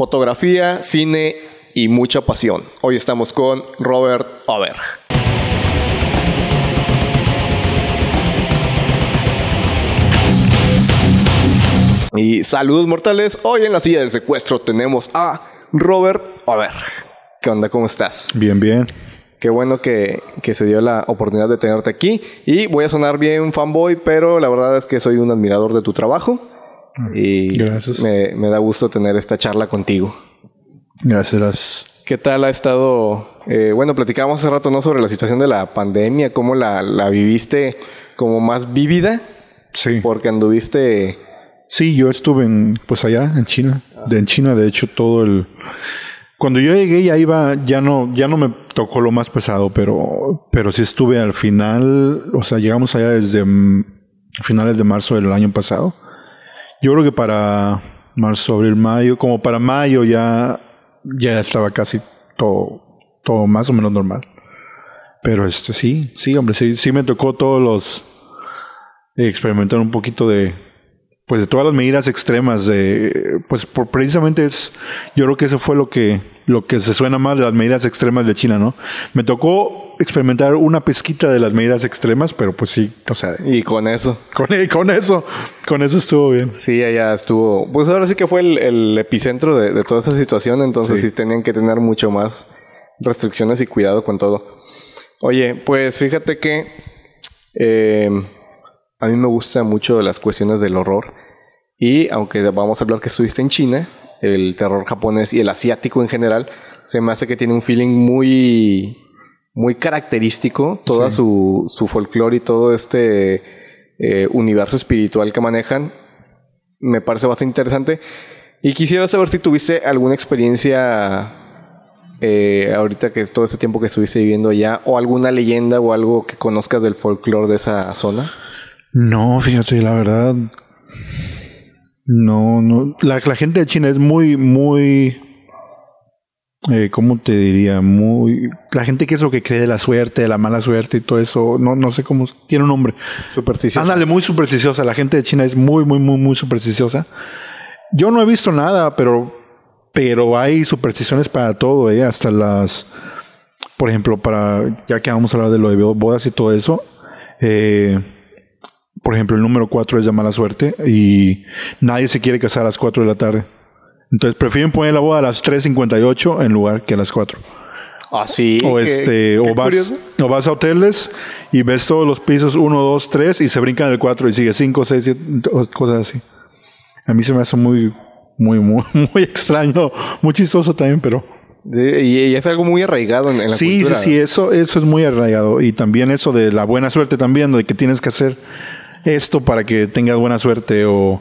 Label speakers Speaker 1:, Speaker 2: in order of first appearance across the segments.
Speaker 1: fotografía, cine y mucha pasión. Hoy estamos con Robert Over. Y saludos mortales. Hoy en la silla del secuestro tenemos a Robert Over. ¿Qué onda? ¿Cómo estás?
Speaker 2: Bien, bien.
Speaker 1: Qué bueno que, que, se dio la oportunidad de tenerte aquí. Y voy a sonar bien fanboy, pero la verdad es que soy un admirador de tu trabajo. Y
Speaker 2: Gracias.
Speaker 1: Me, me da gusto tener esta charla contigo.
Speaker 2: Gracias.
Speaker 1: ¿Qué tal ha estado? Eh, bueno, platicábamos hace rato ¿no? sobre la situación de la pandemia, cómo la, la viviste como más vívida,
Speaker 2: Sí.
Speaker 1: porque anduviste...
Speaker 2: Sí, yo estuve en, pues allá, en China. De, en China, de hecho, todo el... Cuando yo llegué ya iba, ya no, ya no me tocó lo más pesado, pero, pero sí estuve al final, o sea, llegamos allá desde finales de marzo del año pasado. Yo creo que para marzo, abril, mayo, como para mayo ya, ya estaba casi todo, todo más o menos normal. Pero este sí, sí, hombre, sí, sí me tocó todos los experimentar un poquito de pues de todas las medidas extremas de pues por precisamente es yo creo que eso fue lo que lo que se suena más de las medidas extremas de China, ¿no? Me tocó experimentar una pesquita de las medidas extremas, pero pues sí, o sea,
Speaker 1: Y con eso.
Speaker 2: con, con eso, con eso estuvo bien.
Speaker 1: Sí, allá estuvo. Pues ahora sí que fue el, el epicentro de, de, toda esa situación, entonces sí. sí. tenían que tener mucho más restricciones y cuidado con todo. Oye, pues fíjate que eh, a mí me gusta mucho las cuestiones del horror y aunque vamos a hablar que estuviste en China, el terror japonés y el asiático en general, se me hace que tiene un feeling muy, muy característico, toda sí. su, su folclore y todo este eh, universo espiritual que manejan. Me parece bastante interesante. Y quisiera saber si tuviste alguna experiencia eh, ahorita que es todo ese tiempo que estuviste viviendo allá, o alguna leyenda o algo que conozcas del folclore de esa zona.
Speaker 2: No, fíjate, la verdad. No, no. La, la gente de China es muy, muy. Eh, ¿Cómo te diría? Muy. La gente que es lo que cree de la suerte, de la mala suerte y todo eso. No, no sé cómo. Tiene un nombre.
Speaker 1: Supersticiosa.
Speaker 2: Ándale, muy supersticiosa. La gente de China es muy, muy, muy, muy supersticiosa. Yo no he visto nada, pero. Pero hay supersticiones para todo, ¿eh? Hasta las. Por ejemplo, para. Ya que vamos a hablar de lo de bodas y todo eso. Eh por ejemplo, el número 4 es de mala suerte y nadie se quiere casar a las 4 de la tarde. Entonces prefieren poner la boda a las 3.58 en lugar que a las 4.
Speaker 1: Ah, sí.
Speaker 2: O, este, o, vas, o vas a hoteles y ves todos los pisos 1, 2, 3 y se brincan el 4 y sigue 5, 6, 7, cosas así. A mí se me hace muy, muy, muy, muy extraño, muy chistoso también, pero...
Speaker 1: Y es algo muy arraigado en, en la
Speaker 2: sí,
Speaker 1: cultura.
Speaker 2: Sí, sí, eso, eso es muy arraigado. Y también eso de la buena suerte también, de que tienes que hacer esto para que tengas buena suerte o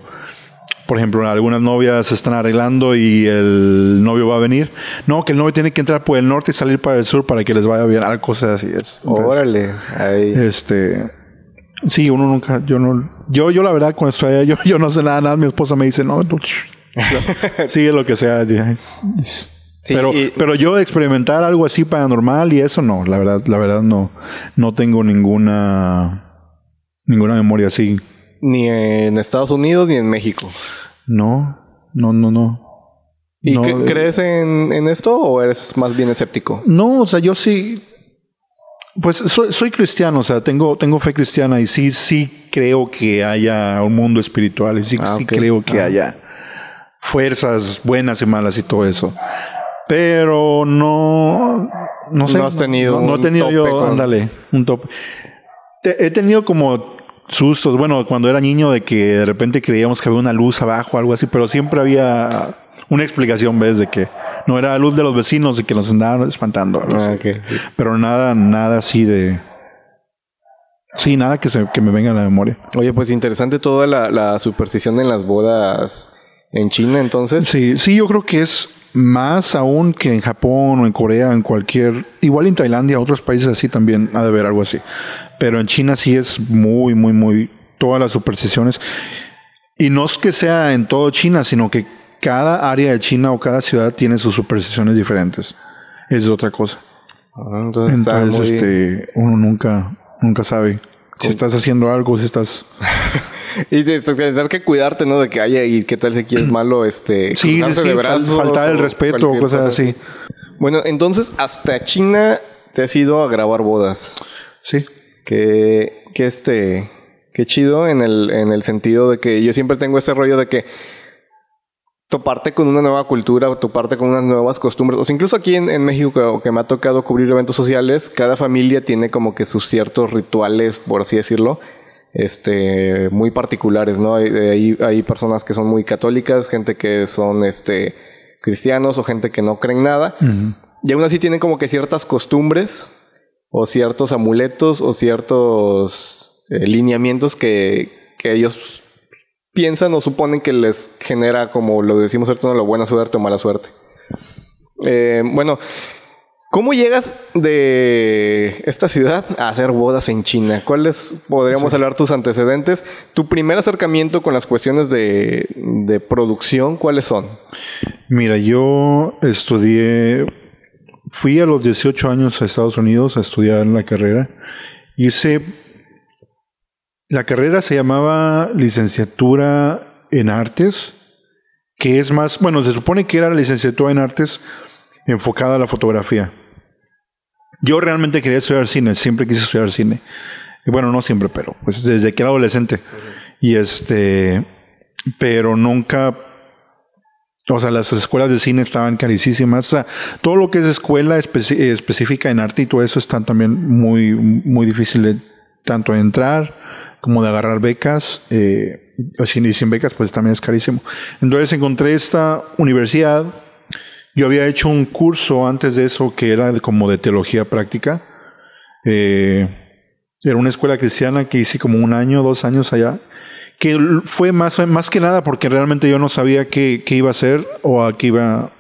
Speaker 2: por ejemplo algunas novias se están arreglando y el novio va a venir no que el novio tiene que entrar por el norte y salir para el sur para que les vaya bien algo cosas así es
Speaker 1: Entonces, órale ahí.
Speaker 2: este sí uno nunca yo no yo yo la verdad cuando estoy allá yo, yo no sé nada nada mi esposa me dice no tú, sigue lo que sea Sí, pero, y, pero yo de experimentar algo así paranormal y eso no, la verdad, la verdad no, no tengo ninguna Ninguna memoria así.
Speaker 1: Ni en Estados Unidos ni en México.
Speaker 2: No, no, no, no.
Speaker 1: ¿Y
Speaker 2: no,
Speaker 1: eh, crees en, en, esto o eres más bien escéptico?
Speaker 2: No, o sea, yo sí. Pues soy, soy, cristiano, o sea, tengo, tengo fe cristiana y sí, sí creo que haya un mundo espiritual y sí, ah, sí okay. creo que ah. haya fuerzas buenas y malas y todo eso. Pero no. No sé.
Speaker 1: No has tenido.
Speaker 2: No, no he tenido yo, con... ándale, un tope. He tenido como sustos, bueno, cuando era niño de que de repente creíamos que había una luz abajo o algo así, pero siempre había una explicación, ¿ves? De que no era la luz de los vecinos y que nos andaban espantando.
Speaker 1: Ah, okay.
Speaker 2: Pero nada, nada así de... Sí, nada que, se, que me venga a la memoria.
Speaker 1: Oye, pues interesante toda la, la superstición en las bodas en China, entonces.
Speaker 2: Sí, sí, yo creo que es más aún que en Japón o en Corea, en cualquier, igual en Tailandia, otros países así también ha de haber algo así. Pero en China sí es muy, muy, muy, todas las supersticiones. Y no es que sea en todo China, sino que cada área de China o cada ciudad tiene sus supersticiones diferentes. Es otra cosa.
Speaker 1: Ah, entonces,
Speaker 2: este, uno nunca, nunca sabe si estás haciendo algo, si estás...
Speaker 1: y de, tener que cuidarte, ¿no? De que haya y qué tal si quieres malo, este...
Speaker 2: Sí, sí, de brazos, faltar el respeto o cosas así.
Speaker 1: Bueno, entonces hasta China te has ido a grabar bodas.
Speaker 2: Sí.
Speaker 1: Que, que este... Qué chido en el, en el sentido de que yo siempre tengo ese rollo de que toparte con una nueva cultura, toparte con unas nuevas costumbres. O sea, incluso aquí en, México, que, me ha tocado cubrir eventos sociales, cada familia tiene como que sus ciertos rituales, por así decirlo, este, muy particulares, ¿no? Hay, hay, personas que son muy católicas, gente que son, este, cristianos o gente que no creen nada. Y aún así tienen como que ciertas costumbres o ciertos amuletos o ciertos eh, lineamientos que, que ellos piensan o suponen que les genera, como lo decimos ahorita, la buena suerte o mala suerte. Eh, bueno, ¿cómo llegas de esta ciudad a hacer bodas en China? ¿Cuáles podríamos hablar tus antecedentes? Tu primer acercamiento con las cuestiones de, de producción, ¿cuáles son?
Speaker 2: Mira, yo estudié, fui a los 18 años a Estados Unidos a estudiar la carrera. Hice la carrera se llamaba licenciatura en artes, que es más, bueno, se supone que era licenciatura en artes enfocada a la fotografía. Yo realmente quería estudiar cine, siempre quise estudiar cine. Bueno, no siempre, pero pues desde que era adolescente. Y este, pero nunca, o sea, las escuelas de cine estaban carísimas. O sea, todo lo que es escuela específica en arte y todo eso están también muy, muy difícil de tanto entrar como de agarrar becas, eh, sin, sin becas pues también es carísimo. Entonces encontré esta universidad, yo había hecho un curso antes de eso que era como de teología práctica, eh, era una escuela cristiana que hice como un año, dos años allá, que fue más, más que nada porque realmente yo no sabía qué, qué iba a hacer o a qué iba,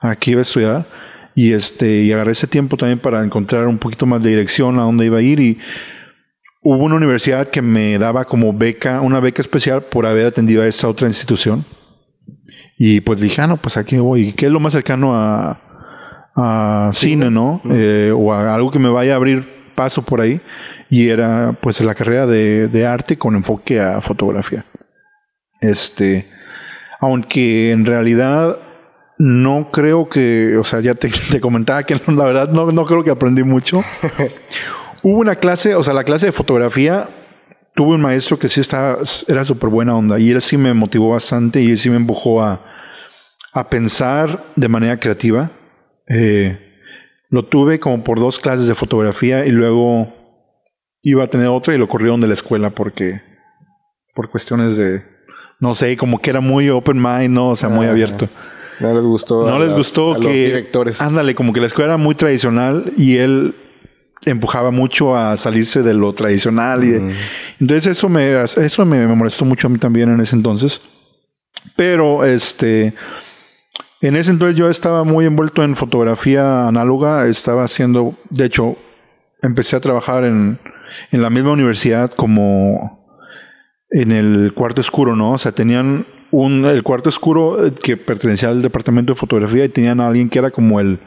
Speaker 2: a qué iba a estudiar. Y, este, y agarré ese tiempo también para encontrar un poquito más de dirección a dónde iba a ir y hubo una universidad que me daba como beca, una beca especial por haber atendido a esa otra institución. Y pues dije, ah, no, pues aquí voy. ¿Qué es lo más cercano a, a cine, no? Eh, o a algo que me vaya a abrir paso por ahí. Y era pues la carrera de, de arte con enfoque a fotografía. Este, aunque en realidad no creo que, o sea, ya te, te comentaba que la verdad no, no creo que aprendí mucho. Hubo una clase, o sea, la clase de fotografía, tuve un maestro que sí estaba, era súper buena onda y él sí me motivó bastante y él sí me empujó a, a pensar de manera creativa. Eh, lo tuve como por dos clases de fotografía y luego iba a tener otra y lo corrieron de la escuela porque, por cuestiones de, no sé, como que era muy open mind, ¿no? O sea, muy abierto.
Speaker 1: No les gustó.
Speaker 2: No les gustó que. Los directores. Ándale, como que la escuela era muy tradicional y él empujaba mucho a salirse de lo tradicional. Y entonces eso me, eso me, molestó mucho a mí también en ese entonces. Pero este, en ese entonces yo estaba muy envuelto en fotografía análoga. Estaba haciendo, de hecho, empecé a trabajar en, en la misma universidad como en el cuarto oscuro, ¿no? O sea, tenían un, el cuarto oscuro eh, que pertenecía al departamento de fotografía y tenían a alguien que era como el,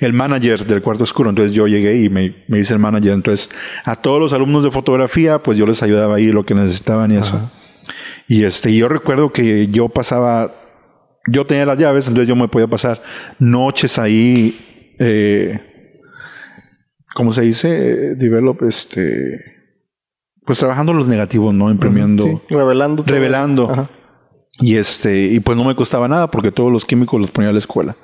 Speaker 2: el manager del cuarto oscuro. Entonces yo llegué y me, me hice el manager. Entonces a todos los alumnos de fotografía, pues yo les ayudaba ahí lo que necesitaban y eso. Y este, yo recuerdo que yo pasaba, yo tenía las llaves, entonces yo me podía pasar noches ahí, eh, ¿cómo se dice? Develop, este, pues trabajando los negativos, ¿no? Imprimiendo.
Speaker 1: revelando.
Speaker 2: Revelando. Y este, y pues no me costaba nada porque todos los químicos los ponía a la escuela.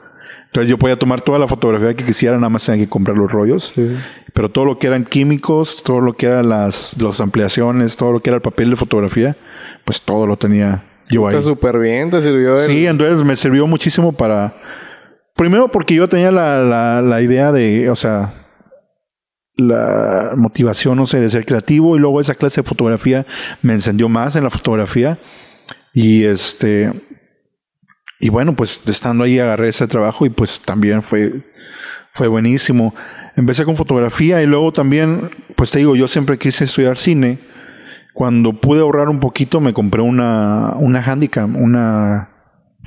Speaker 2: Entonces yo podía tomar toda la fotografía que quisiera, nada más tenía que comprar los rollos. Pero todo lo que eran químicos, todo lo que eran las, las ampliaciones, todo lo que era el papel de fotografía, pues todo lo tenía yo ahí.
Speaker 1: Está súper bien, te sirvió.
Speaker 2: Sí, entonces me sirvió muchísimo para. Primero porque yo tenía la, la, la idea de, o sea, la motivación, no sé, de ser creativo y luego esa clase de fotografía me encendió más en la fotografía y este, y bueno, pues estando ahí agarré ese trabajo y pues también fue, fue buenísimo. Empecé con fotografía y luego también, pues te digo, yo siempre quise estudiar cine. Cuando pude ahorrar un poquito me compré una, una Handicam, una,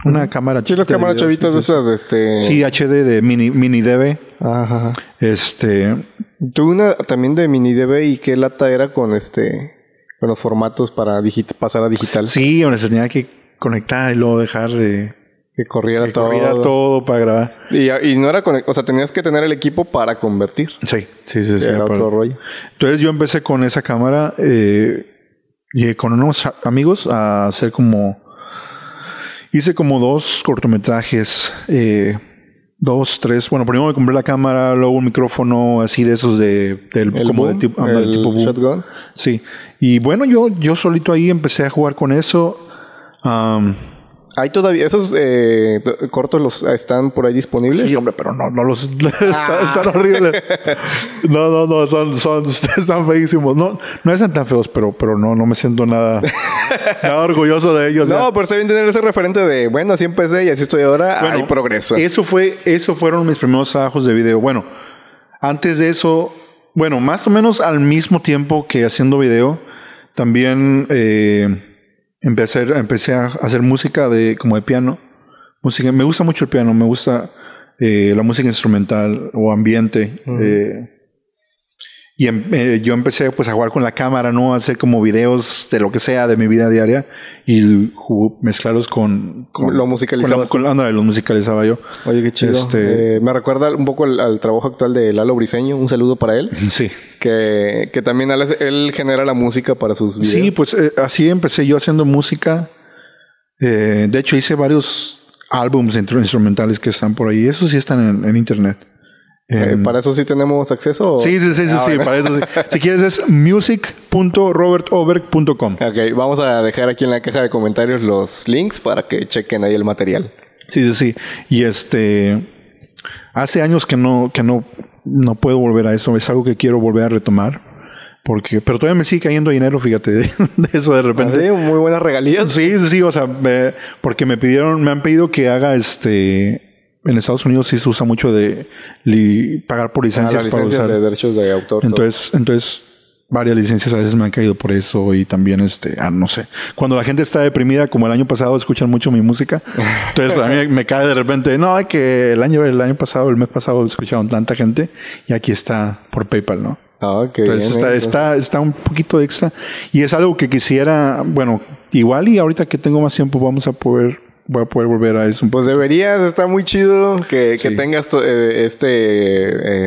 Speaker 2: una cámara.
Speaker 1: Sí, las cámaras chavitas de esas, este.
Speaker 2: Sí, HD de mini, mini DV. Ajá. Este.
Speaker 1: Tuve una también de mini DV y qué lata era con este con los formatos para pasar a digital.
Speaker 2: Sí, donde se tenía que conectar y luego dejar de
Speaker 1: que corriera
Speaker 2: que
Speaker 1: todo.
Speaker 2: corriera todo para grabar.
Speaker 1: Y, y no era o sea, tenías que tener el equipo para convertir.
Speaker 2: Sí, sí, sí. sí
Speaker 1: Era otro rollo.
Speaker 2: Entonces yo empecé con esa cámara eh, y con unos amigos a hacer como... Hice como dos cortometrajes, eh, dos, tres. Bueno, primero me compré la cámara, luego un micrófono así de esos de... Del, como
Speaker 1: boom,
Speaker 2: de tipo,
Speaker 1: el
Speaker 2: tipo boom.
Speaker 1: shotgun.
Speaker 2: Sí. Y bueno, yo, yo solito ahí empecé a jugar con eso. Am,
Speaker 1: Hay todavía esos eh, cortos los están por ahí disponibles.
Speaker 2: Sí, hombre, pero no, no los está- están horribles. No, no, no, son, son, están feísimos. No, no están tan feos, pero, pero no, no me siento nada, nada orgulloso de ellos.
Speaker 1: No,
Speaker 2: ya.
Speaker 1: pero está bien tener ese referente de, bueno, así empecé y así estoy ahora.
Speaker 2: Bueno,
Speaker 1: hay progreso.
Speaker 2: Eso fue, eso fueron mis primeros trabajos de video. Bueno, antes de eso, bueno, más o menos al mismo tiempo que haciendo video, también eh, empecé, empecé a hacer música de como de piano. Música, me gusta mucho el piano, me gusta eh, la música instrumental o ambiente. eh, y em- eh, yo empecé pues a jugar con la cámara, ¿no? A hacer como videos de lo que sea de mi vida diaria y mezclarlos con, con
Speaker 1: Lo musicalizabas
Speaker 2: con la- con- los musicalizaba yo.
Speaker 1: Oye, qué chido.
Speaker 2: Este-
Speaker 1: Eh, me recuerda un poco al, al trabajo actual de Lalo Briseño. Un saludo para él.
Speaker 2: Sí.
Speaker 1: Que, que también él, genera la música para sus videos.
Speaker 2: Sí, pues eh, así empecé yo haciendo música. Eh, de hecho, hice varios intro- instrumentales que están por ahí. Esos sí están en, en internet.
Speaker 1: Eh,
Speaker 2: En-
Speaker 1: ¿Para eso sí tenemos acceso? o-
Speaker 2: Sí, sí, sí, sí,
Speaker 1: Ah,
Speaker 2: sí,
Speaker 1: bueno.
Speaker 2: para eso sí. Si quieres es music.robertoberg.com.
Speaker 1: Ok, vamos a dejar aquí en la caja de comentarios los links para que chequen ahí el material.
Speaker 2: Sí, sí, sí. Y este hace años que no que no no puedo volver a eso, es algo que quiero volver a retomar porque pero todavía me sigue cayendo dinero, fíjate, de, de eso de repente.
Speaker 1: Sí, muy buenas regalías.
Speaker 2: Sí, sí, sí, o sea, me- porque me pidieron, me han pedido que haga este. En Estados Unidos sí se usa mucho de li- pagar por
Speaker 1: Ah,
Speaker 2: licencias
Speaker 1: la
Speaker 2: para
Speaker 1: licencia
Speaker 2: usar.
Speaker 1: de derechos de autor. todo.
Speaker 2: Entonces, entonces, varias licencias a veces me han caído por eso y también, este, ah, no sé. Cuando la gente está deprimida, como el año pasado, escuchan mucho mi música. Entonces, a mí me cae de repente, no, es que el año, el año pasado, el mes pasado, escucharon tanta gente y aquí está por PayPal, ¿no?
Speaker 1: Ah, qué
Speaker 2: Entonces
Speaker 1: bien,
Speaker 2: está, está, está un poquito extra. Y es algo que quisiera, bueno, igual y ahorita que tengo más tiempo vamos a poder, voy a poder volver a eso.
Speaker 1: Pues deberías, está muy chido que, que tengas eh, este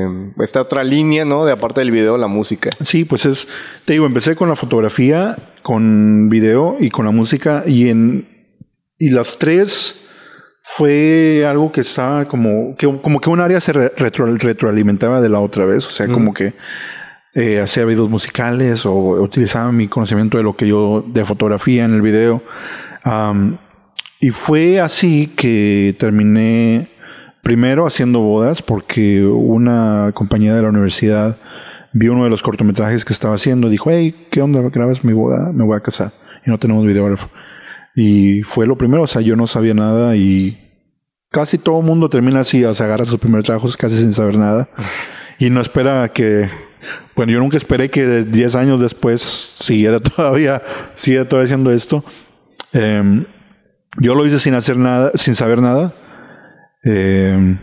Speaker 1: eh, esta otra línea, ¿no? De aparte del video, la música.
Speaker 2: Sí, pues es, te digo, empecé con la fotografía, con video y con la música y en, y las tres fue algo que estaba como, que, como que un área se re- retro- retroalimentaba de la otra vez, o sea, como que eh, hacía videos musicales o utilizaba mi conocimiento de lo que yo, de fotografía en el video. Y fue así que terminé primero haciendo bodas porque una compañía de la universidad vio uno de los cortometrajes que estaba haciendo. Dijo, hey, ¿qué onda? ¿Grabas mi boda? Me voy a casar. Y no tenemos videógrafo. Y fue lo primero. O sea, yo no sabía nada y casi todo el mundo termina así. O agarra sus primeros trabajos casi sin saber nada. Y no espera que... Bueno, yo nunca esperé que de 10 años después siguiera todavía, siguiera todavía haciendo esto. Em, yo lo hice sin hacer nada, sin saber nada. Eh,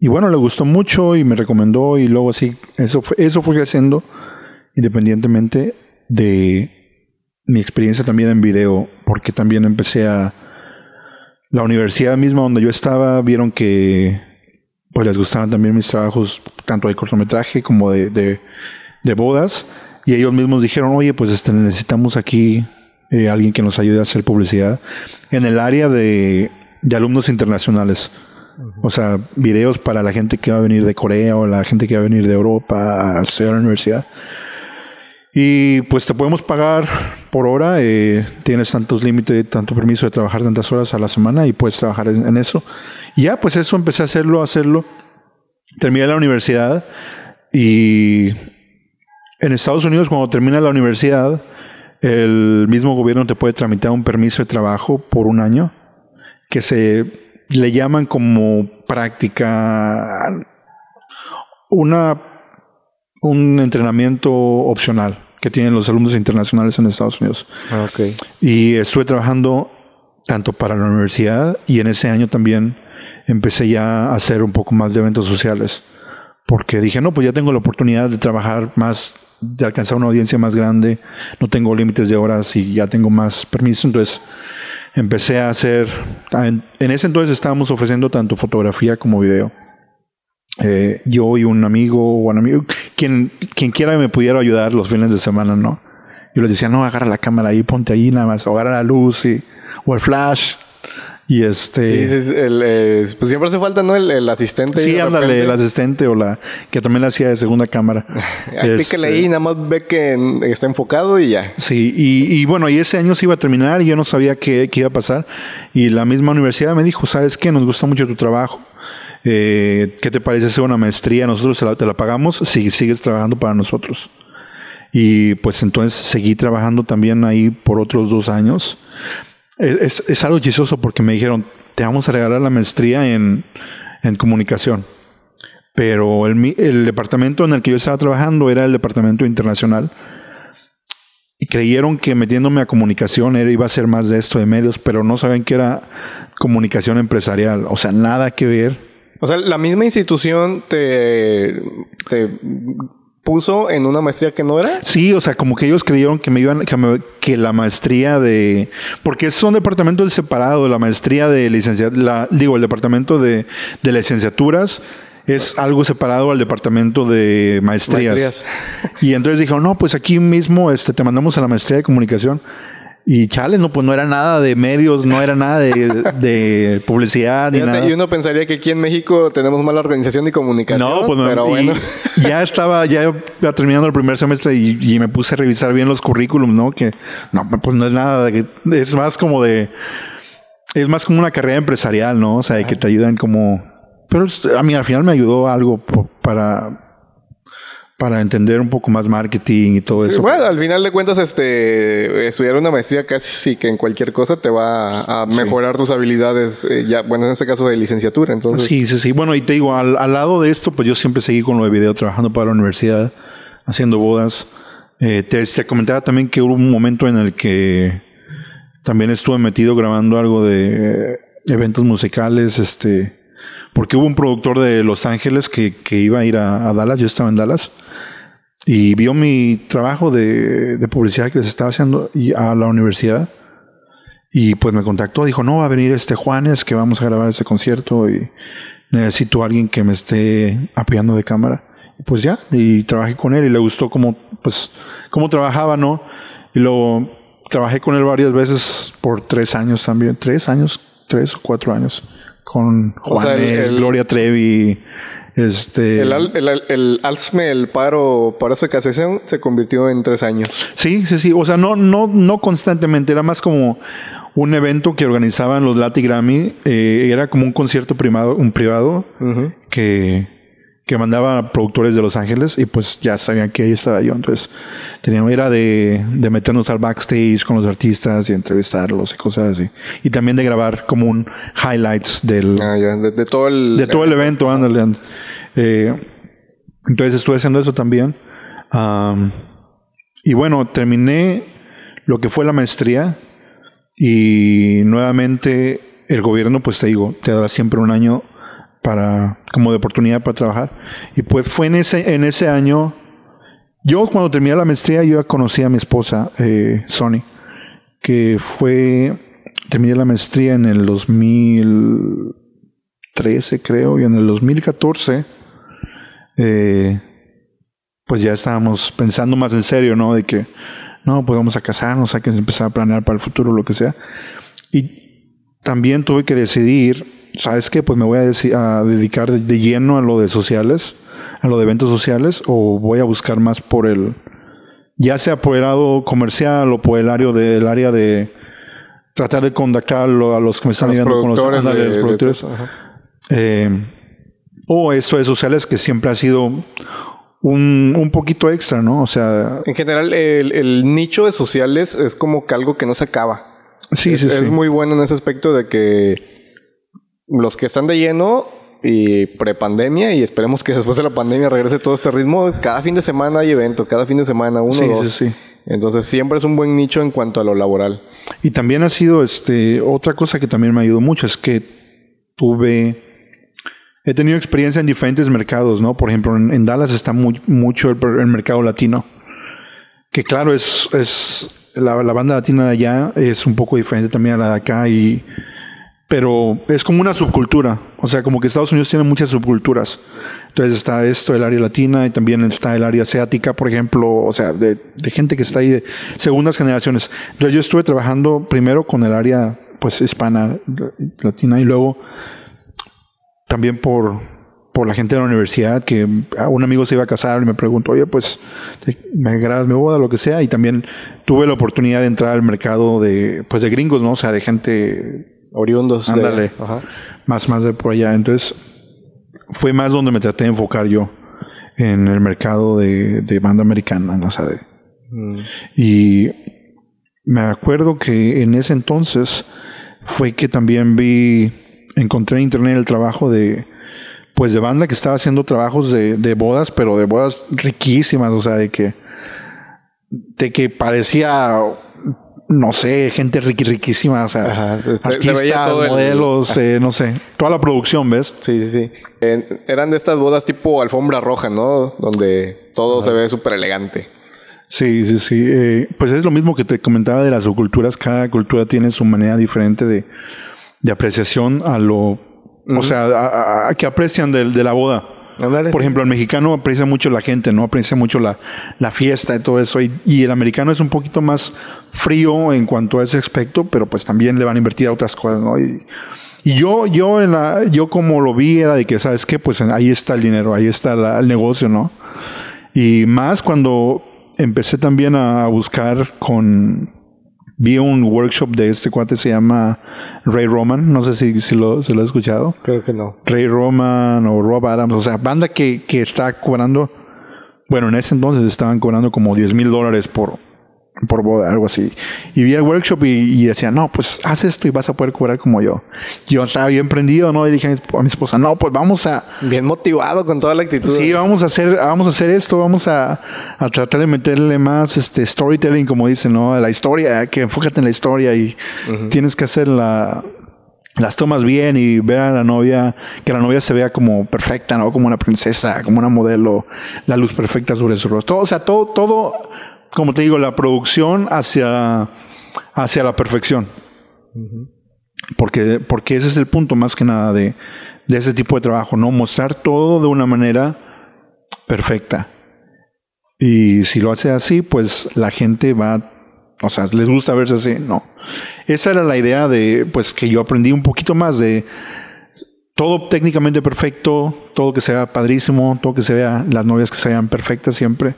Speaker 2: y bueno, le gustó mucho y me recomendó y luego así, eso fue, eso fue creciendo independientemente de mi experiencia también en video, porque también empecé a... La universidad misma donde yo estaba, vieron que pues les gustaban también mis trabajos, tanto de cortometraje como de, de, de bodas, y ellos mismos dijeron, oye, pues este, necesitamos aquí eh, alguien que nos ayude a hacer publicidad en el área de, de alumnos internacionales. O sea, videos para la gente que va a venir de Corea o la gente que va a venir de Europa a en la universidad. Y pues te podemos pagar por hora, eh, tienes tantos límites, tanto permiso de trabajar tantas horas a la semana y puedes trabajar en, en eso. Y ya, pues eso empecé a hacerlo, a hacerlo. Terminé la universidad y en Estados Unidos cuando termina la universidad, el mismo gobierno te puede tramitar un permiso de trabajo por un año que se le llaman como práctica una un entrenamiento opcional que tienen los alumnos internacionales en Estados Unidos.
Speaker 1: Ah, ok.
Speaker 2: Y estuve trabajando tanto para la universidad y en ese año también empecé ya a hacer un poco más de eventos sociales. Porque dije, no, pues ya tengo la oportunidad de trabajar más, de alcanzar una audiencia más grande, no tengo límites de horas y ya tengo más permiso, entonces empecé a hacer, en, ese entonces estábamos ofreciendo tanto fotografía como video. Eh, yo y un amigo o un amigo, quien, quien quiera me pudiera ayudar los fines de semana, ¿no? Yo les decía, no, agarra la cámara ahí, ponte ahí nada más, o agarra la luz y, o el flash. Y este.
Speaker 1: Sí, el, pues siempre hace falta, ¿no? El, asistente.
Speaker 2: Sí, ándale, el asistente o la que también la hacía de segunda cámara.
Speaker 1: este, ahí, nada más ve que está enfocado y ya.
Speaker 2: Sí, y, y, bueno, y ese año se iba a terminar y yo no sabía qué, qué iba a pasar. Y la misma universidad me dijo, ¿sabes qué? Nos gusta mucho tu trabajo. Eh, ¿Qué te parece hacer una maestría? Nosotros te la, pagamos si sigues trabajando para nosotros. Y pues entonces seguí trabajando también ahí por otros dos años. Es, es, algo chistoso porque me dijeron, te vamos a regalar la maestría en, en comunicación. Pero el, el, departamento en el que yo estaba trabajando era el departamento internacional. Y creyeron que metiéndome a comunicación era, iba a ser más de esto de medios, pero no saben que era comunicación empresarial. O sea, nada que ver.
Speaker 1: O sea, la misma institución te, te puso en una maestría que no era?
Speaker 2: Sí, o sea, como que ellos creyeron que me iban, que, la maestría de, porque son departamentos separados, la maestría de licenciatura, digo, el departamento de, de licenciaturas es algo separado al departamento de maestrías. Y entonces dijeron, no, pues aquí mismo este, te mandamos a la maestría de comunicación. Y chale, no, pues no era nada de medios, no era nada de, publicidad ni nada.
Speaker 1: Y uno pensaría que aquí en México tenemos mala organización y comunicación. No, pues pero bueno.
Speaker 2: Ya estaba, ya terminando el primer semestre y, me puse a revisar bien los currículums, ¿no? Que no, pues no es nada, de, es más como de, es más como una carrera empresarial, ¿no? O sea, de que te ayudan como, pero a mí al final me ayudó algo para para entender un poco más marketing y todo eso.
Speaker 1: Bueno, al final de cuentas, este, estudiar una maestría casi sí que en cualquier cosa te va a mejorar tus habilidades, eh, ya, bueno, en este caso de licenciatura, entonces.
Speaker 2: Sí, sí, sí. Bueno, y te digo, al, lado de esto, pues yo siempre seguí con lo de video, trabajando para la universidad, haciendo bodas. Eh, te, te, comentaba también que hubo un momento en el que también estuve metido grabando algo de eventos musicales, este, porque hubo un productor de Los Ángeles que, que iba a ir a, a Dallas, yo estaba en Dallas y vio mi trabajo de, de publicidad que les estaba haciendo a la universidad. Y pues me contactó, dijo, no, va a venir este Juanes, que vamos a grabar ese concierto y necesito a alguien que me esté apoyando de cámara. Y pues ya, y trabajé con él y le gustó cómo, pues, cómo trabajaba, ¿no? Y luego trabajé con él varias veces por tres años también, tres años, tres o cuatro años, con Juanes, Gloria Trevi, este,
Speaker 1: el, el, el, alzme, el paro, para esa casación se convirtió en tres años.
Speaker 2: Sí, sí, sí. O sea, no, no, no constantemente, era más como un evento que organizaban los Lati Grammy. Eh, era como un concierto primado, un privado que, que mandaba productores de Los Ángeles y pues ya sabían que ahí estaba yo. Entonces, teníamos, era de, de meternos al backstage con los artistas y entrevistarlos y cosas así. Y también de grabar como un highlights del...
Speaker 1: Ah, de, todo el...
Speaker 2: De todo el evento, ándale. Eh, entonces estuve haciendo eso también. y bueno, terminé lo que fue la maestría y nuevamente el gobierno, pues te digo, te da siempre un año para como de oportunidad para trabajar. Y pues fue en ese en ese año yo cuando terminé la maestría yo ya conocí a mi esposa eh, Sony que fue terminé la maestría en el 2013 creo y en el 2014 eh, pues ya estábamos pensando más en serio, ¿no? De que, no, pues vamos a casarnos, hay que empezar a planear para el futuro, lo que sea. Y también tuve que decidir, ¿sabes qué? Pues me voy a, a dedicar de, lleno a lo de sociales, a lo de eventos sociales, o voy a buscar más por el, ya sea por el lado comercial o por el área, del área de tratar de contactar a los que me están ayudando con los, productores. eh, o eso de sociales que siempre ha sido un, un poquito extra, ¿no? O sea...
Speaker 1: En general, el, el, nicho de sociales es como que algo que no se acaba. Sí, sí, sí. Es muy bueno en ese aspecto de que los que están de lleno y prepandemia y esperemos que después de la pandemia regrese todo este ritmo. Cada fin de semana hay evento, cada fin de semana uno o dos. Sí, sí. Entonces siempre es un buen nicho en cuanto a lo laboral.
Speaker 2: Y también ha sido este otra cosa que también me ayudó mucho es que tuve he tenido experiencia en diferentes mercados, ¿no? Por ejemplo, en, Dallas está muy, mucho el, mercado latino, que claro, es, es la, banda latina de allá es un poco diferente también a la de acá, y, pero es como una subcultura, o sea, como que Estados Unidos tiene muchas subculturas. Entonces está esto, el área latina, y también está el área asiática, por ejemplo, o sea, de, gente que está ahí de segundas generaciones. Entonces yo estuve trabajando primero con el área pues hispana, latina, y luego también por, por la gente de la universidad, que un amigo se iba a casar y me preguntó, oye, pues, me gradas mi boda, lo que sea, y también tuve la oportunidad de entrar al mercado de, pues, de gringos, ¿no? O sea, de gente...
Speaker 1: Oriundos.
Speaker 2: Ándale. Más, más de por allá. Entonces, fue más donde me traté de enfocar yo en el mercado de, de banda americana, ¿no? O sea, de, mm. Y me acuerdo que en ese entonces fue que también vi encontré en internet el trabajo de pues de banda que estaba haciendo trabajos de, de bodas, pero de bodas riquísimas, o sea, de que de que parecía no sé, gente riquísima, o sea, artistas, modelos, eh, no sé, toda la producción, ¿ves?
Speaker 1: Sí, sí, sí. eran de estas bodas tipo alfombra roja, ¿no? Donde todo se ve súper elegante.
Speaker 2: Sí, sí, sí. Eh, pues es lo mismo que te comentaba de las subculturas. Cada cultura tiene su manera diferente de, de apreciación a lo, o sea, a, que aprecian de, la boda. Por ejemplo, el mexicano aprecia mucho la gente, ¿no? Aprecia mucho la, la fiesta y todo eso. Y, el americano es un poquito más frío en cuanto a ese aspecto, pero pues también le van a invertir a otras cosas, ¿no? Y, y yo, yo, en la, yo como lo vi era de que, ¿sabes qué? Pues ahí está el dinero, ahí está el negocio, ¿no? Y más cuando empecé también a buscar con, vi un workshop de este cuate, se llama Ray Roman, no sé si, si, lo, si lo he escuchado.
Speaker 1: Creo que no.
Speaker 2: Ray Roman o Rob Adams, o sea, banda que, que está cobrando, bueno, en ese entonces estaban cobrando como 10 mil dólares por, por boda, algo así. Y vi el workshop y, decía, no, pues haz esto y vas a poder cobrar como yo. Yo estaba bien prendido, ¿no? Y dije a mi esposa, no, pues vamos a...
Speaker 1: Bien motivado con toda la actitud.
Speaker 2: Sí, vamos a hacer, vamos a hacer esto, vamos a, a tratar de meterle más este storytelling, como dicen, ¿no? La historia, que enfócate en la historia y tienes que hacer la, las tomas bien y ver a la novia, que la novia se vea como perfecta, ¿no? Como una princesa, como una modelo, la luz perfecta sobre su rostro. o sea, todo, todo como te digo, la producción hacia, hacia la perfección. porque, porque ese es el punto más que nada de, de ese tipo de trabajo, ¿no? Mostrar todo de una manera perfecta. Y si lo hace así, pues la gente va, o sea, les gusta verse así, no. Esa era la idea de, pues que yo aprendí un poquito más de todo técnicamente perfecto, todo que sea padrísimo, todo que se vea, las novias que se vean perfectas siempre.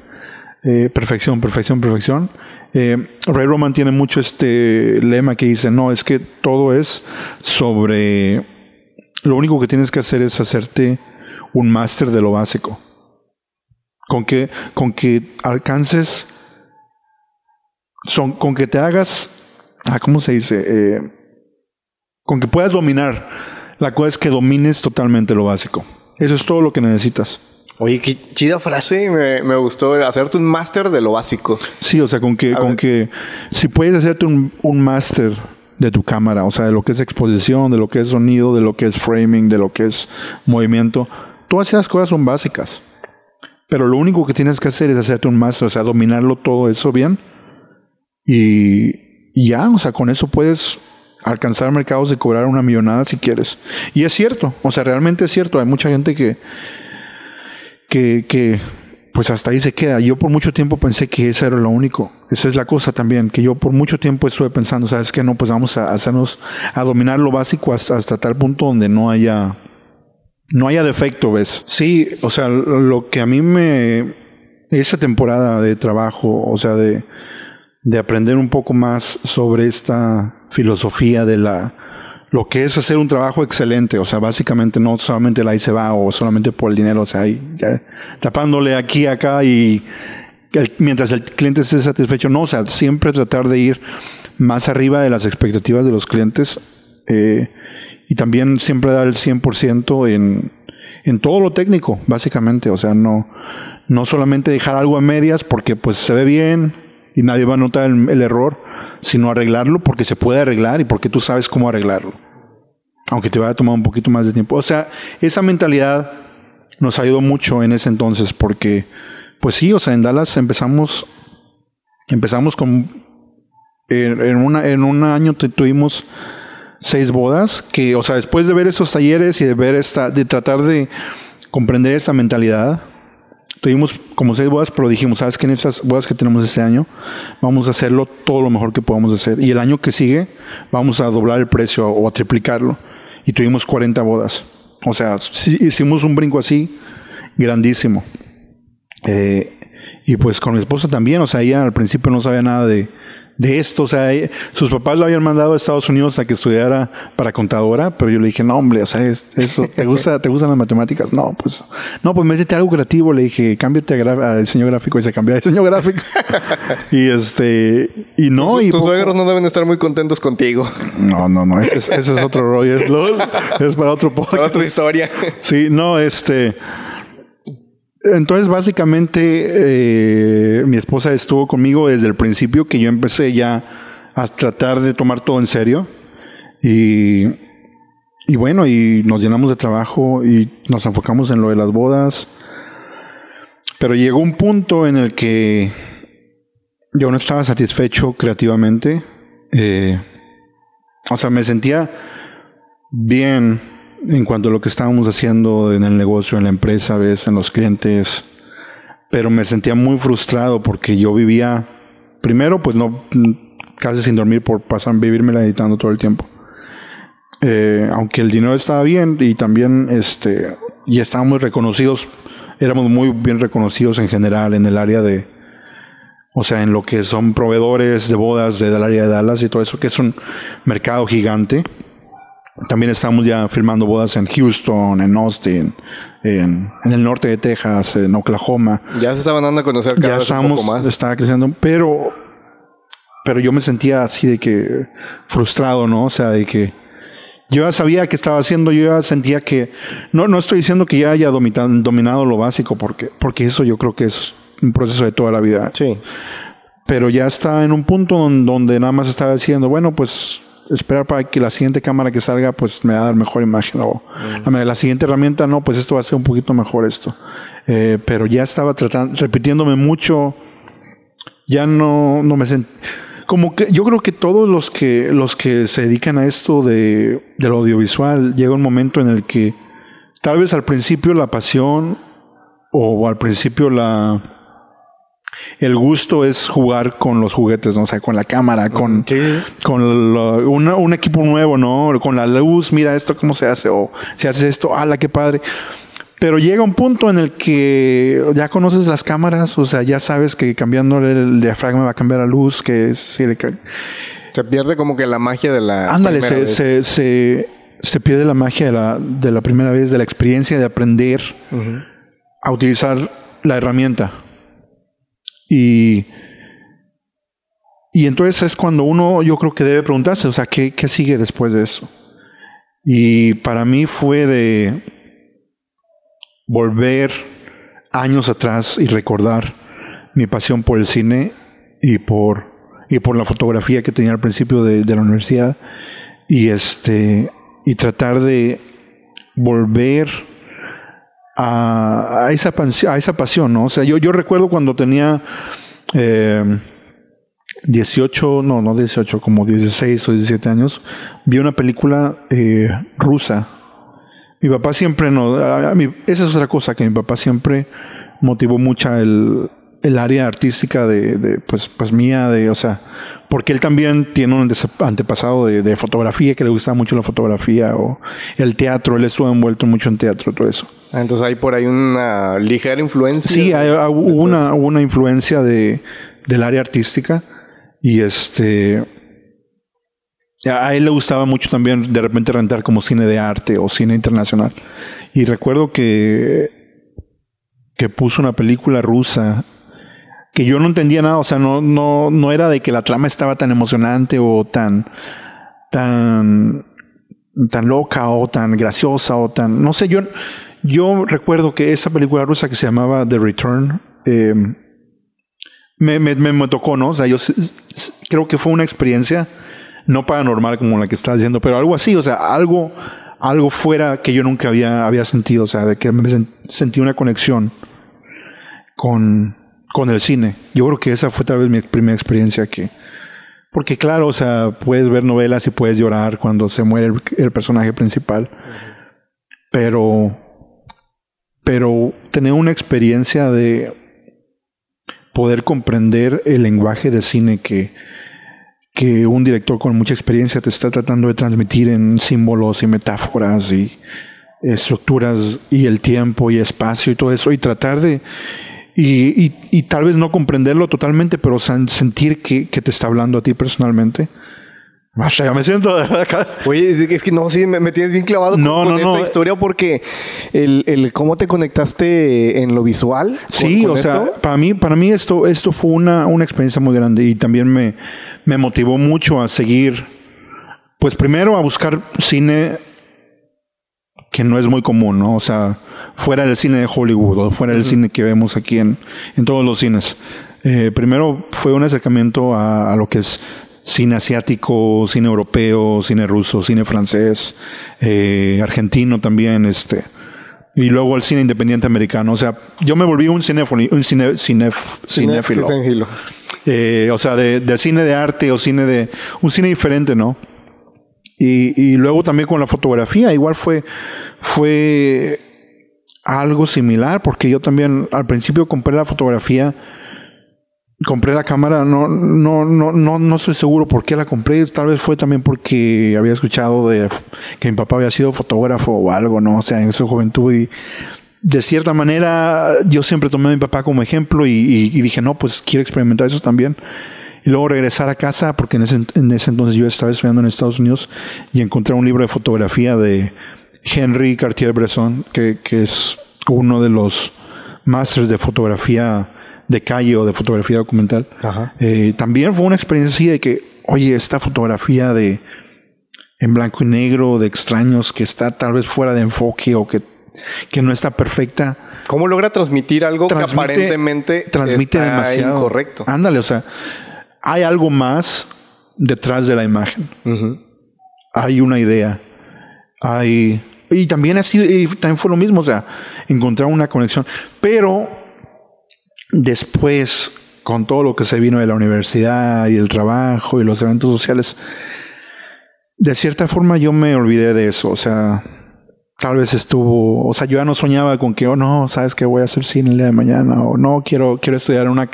Speaker 2: Eh, perfección, perfección, perfección. Eh, Ray Roman tiene mucho este lema que dice, no, es que todo es sobre... Lo único que tienes que hacer es hacerte un máster de lo básico. Con que, con que alcances, son, con que te hagas, ah, ¿cómo se dice? Eh, con que puedas dominar. La cosa es que domines totalmente lo básico. Eso es todo lo que necesitas.
Speaker 1: Oye, qué chida frase. Me, me gustó hacerte un máster de lo básico.
Speaker 2: Sí, o sea, con que, con que si puedes hacerte un, un máster de tu cámara, o sea, de lo que es exposición, de lo que es sonido, de lo que es framing, de lo que es movimiento, todas esas cosas son básicas. Pero lo único que tienes que hacer es hacerte un máster, o sea, dominarlo todo eso bien. Y, y ya, o sea, con eso puedes alcanzar mercados de cobrar una millonada si quieres. Y es cierto, o sea, realmente es cierto. Hay mucha gente que, que, que pues hasta ahí se queda. Yo por mucho tiempo pensé que eso era lo único. Esa es la cosa también, que yo por mucho tiempo estuve pensando, ¿sabes qué? No, pues vamos a hacernos, a dominar lo básico hasta, hasta tal punto donde no haya, no haya defecto, ¿ves? Sí, o sea, lo que a mí me, esa temporada de trabajo, o sea, de, de aprender un poco más sobre esta filosofía de la, lo que es hacer un trabajo excelente, o sea, básicamente no solamente la ahí se va o solamente por el dinero, o sea, ahí tapándole aquí, acá y mientras el cliente esté satisfecho, no, o sea, siempre tratar de ir más arriba de las expectativas de los clientes eh, y también siempre dar el 100% en, en todo lo técnico, básicamente, o sea, no, no solamente dejar algo a medias porque pues se ve bien y nadie va a notar el error, sino arreglarlo porque se puede arreglar y porque tú sabes cómo arreglarlo. aunque te vaya a tomar un poquito más de tiempo. O sea, esa mentalidad nos ayudó mucho en ese entonces porque, pues sí, o sea, en Dallas empezamos, empezamos con, en, una, en un año tuvimos seis bodas, que, o sea, después de ver esos talleres y de ver esta, de tratar de comprender esa mentalidad, tuvimos como seis bodas, pero dijimos, ¿sabes qué? En estas bodas que tenemos este año, vamos a hacerlo todo lo mejor que podamos hacer. Y el año que sigue, vamos a doblar el precio o a triplicarlo. Y tuvimos 40 bodas. O sea, hicimos un brinco así, grandísimo. Eh, y pues con mi esposa también, o sea, ella al principio no sabía nada de, de esto. O sea, sus papás lo habían mandado a Estados Unidos a que estudiara para contadora, pero yo le dije, no, hombre, o sea, eso, ¿te gusta, te gustan las matemáticas? No, pues, no, pues métete algo creativo. Le dije, cámbiate a, diseño gráfico y se cambió a diseño gráfico. y este, y no.
Speaker 1: Tus,
Speaker 2: y
Speaker 1: tus suegros no deben estar muy contentos contigo.
Speaker 2: No, no, no, ese, es otro rollo. Es, es para otro podcast.
Speaker 1: Para otra historia.
Speaker 2: Sí, no, este. Entonces, básicamente, eh, mi esposa estuvo conmigo desde el principio que yo empecé ya a tratar de tomar todo en serio. Y, y bueno, y nos llenamos de trabajo y nos enfocamos en lo de las bodas. Pero llegó un punto en el que yo no estaba satisfecho creativamente. Eh, o sea, me sentía bien en cuanto a lo que estábamos haciendo en el negocio, en la empresa, ves, en los clientes. Pero me sentía muy frustrado porque yo vivía, primero, pues no, casi sin dormir por pasar, vivirme editando todo el tiempo. Eh, aunque el dinero estaba bien y también, este, y estábamos reconocidos, éramos muy bien reconocidos en general en el área de, o sea, en lo que son proveedores de bodas del área de Dallas y todo eso, que es un mercado gigante. También estamos ya filmando bodas en Houston, en Austin, en, el norte de Texas, en Oklahoma.
Speaker 1: Ya se estaban dando a conocer cada
Speaker 2: ya
Speaker 1: vez un poco más.
Speaker 2: Estaba creciendo, pero, pero yo me sentía así de que frustrado, ¿no? O sea, de que yo ya sabía qué estaba haciendo, yo ya sentía que, no, no estoy diciendo que ya haya dominado, dominado lo básico, porque, porque eso yo creo que es un proceso de toda la vida.
Speaker 1: Sí.
Speaker 2: Pero ya está en un punto donde nada más estaba diciendo, bueno, pues esperar para que la siguiente cámara que salga pues me va a dar mejor imagen o mm. la, siguiente herramienta no pues esto va a ser un poquito mejor esto eh, pero ya estaba tratando repitiéndome mucho ya no no me sentí como que yo creo que todos los que los que se dedican a esto de del audiovisual llega un momento en el que tal vez al principio la pasión o al principio la el gusto es jugar con los juguetes, ¿no? O sea, con la cámara, con, con un equipo nuevo, ¿no? Con la luz, mira esto cómo se hace, o si haces esto, ¡ala, qué padre! Pero llega un punto en el que ya conoces las cámaras, o sea, ya sabes que cambiando el diafragma va a cambiar la luz, que
Speaker 1: se pierde como que la magia de la.
Speaker 2: Ándale, se, se, se, pierde la magia de la, de la primera vez, de la experiencia de aprender a utilizar la herramienta. Y, y entonces es cuando uno yo creo que debe preguntarse, o sea, ¿qué, qué sigue después de eso? Y para mí fue de volver años atrás y recordar mi pasión por el cine y por, y por la fotografía que tenía al principio de, la universidad y este y tratar de volver a, esa, a pasión, ¿no? O sea, yo, yo recuerdo cuando tenía eh, 18, no, no 18, como 16 o 17 años, vi una película eh, rusa. Mi papá siempre no, esa es otra cosa que mi papá siempre motivó mucho el, área artística de, de, pues, pues mía, de, o sea, porque él también tiene un antepasado de, fotografía, que le gusta mucho la fotografía o el teatro, él estuvo envuelto mucho en teatro, todo eso.
Speaker 1: Ah, entonces hay por ahí una ligera influencia.
Speaker 2: Sí, hay, hubo una, una influencia de, del área artística y este... A él le gustaba mucho también de repente rentar como cine de arte o cine internacional. Y recuerdo que, que puso una película rusa que yo no entendía nada, o sea, no, no, no era de que la trama estaba tan emocionante o tan, tan, tan loca o tan graciosa o tan, no sé, yo, yo recuerdo que esa película rusa que se llamaba The Return, eh, me, me, me, tocó, ¿no? O sea, yo creo que fue una experiencia no paranormal como la que estás diciendo, pero algo así, o sea, algo, algo fuera que yo nunca había, había sentido, o sea, de que me sentí una conexión con, con el cine. Yo creo que esa fue tal vez mi primera experiencia que... Porque claro, o sea, puedes ver novelas y puedes llorar cuando se muere el, personaje principal. Pero... Pero tener una experiencia de poder comprender el lenguaje del cine que, que un director con mucha experiencia te está tratando de transmitir en símbolos y metáforas y estructuras y el tiempo y espacio y todo eso y tratar de y, y, tal vez no comprenderlo totalmente, pero sentir que, que, te está hablando a ti personalmente. Ya me siento acá.
Speaker 1: Oye, es que no, sí, me, tienes bien clavado con, esta historia porque el, el, cómo te conectaste en lo visual.
Speaker 2: Sí, o sea, para mí, para mí esto, esto fue una, una experiencia muy grande y también me, me motivó mucho a seguir, pues primero a buscar cine que no es muy común, ¿no? O sea, fuera del cine de Hollywood o fuera del cine que vemos aquí en, en todos los cines. Eh, primero fue un acercamiento a, lo que es cine asiático, cine europeo, cine ruso, cine francés, eh, argentino también, este. Y luego el cine independiente americano. O sea, yo me volví un cinéfilo. Un cine, cinéfilo. Eh, o sea, de, cine de arte o cine de. Un cine diferente, ¿no? Y, y luego también con la fotografía, igual fue. Fue algo similar, porque yo también al principio compré la fotografía, compré la cámara, no, no, no, no, no estoy seguro por qué la compré, tal vez fue también porque había escuchado de que mi papá había sido fotógrafo o algo, ¿no? O sea, en su juventud y de cierta manera yo siempre tomé a mi papá como ejemplo y, dije, no, pues quiero experimentar eso también. Y luego regresar a casa, porque en ese, en ese entonces yo estaba estudiando en Estados Unidos y encontré un libro de fotografía de Henry Cartier-Bresson, que, que, es uno de los másteres de fotografía de calle o de fotografía documental. Eh, también fue una experiencia así de que, oye, esta fotografía de en blanco y negro de extraños que está tal vez fuera de enfoque o que, que no está perfecta.
Speaker 1: ¿Cómo logra transmitir algo que aparentemente
Speaker 2: transmite demasiado
Speaker 1: incorrecto?
Speaker 2: Ándale, o sea, hay algo más detrás de la imagen. Hay una idea. Hay y también sido, y también fue lo mismo, o sea, encontrar una conexión. Pero después, con todo lo que se vino de la universidad y el trabajo y los eventos sociales, de cierta forma yo me olvidé de eso, o sea, tal vez estuvo, o sea, yo ya no soñaba con que, oh no, sabes que voy a hacer cine el día de mañana, o no, quiero, quiero estudiar una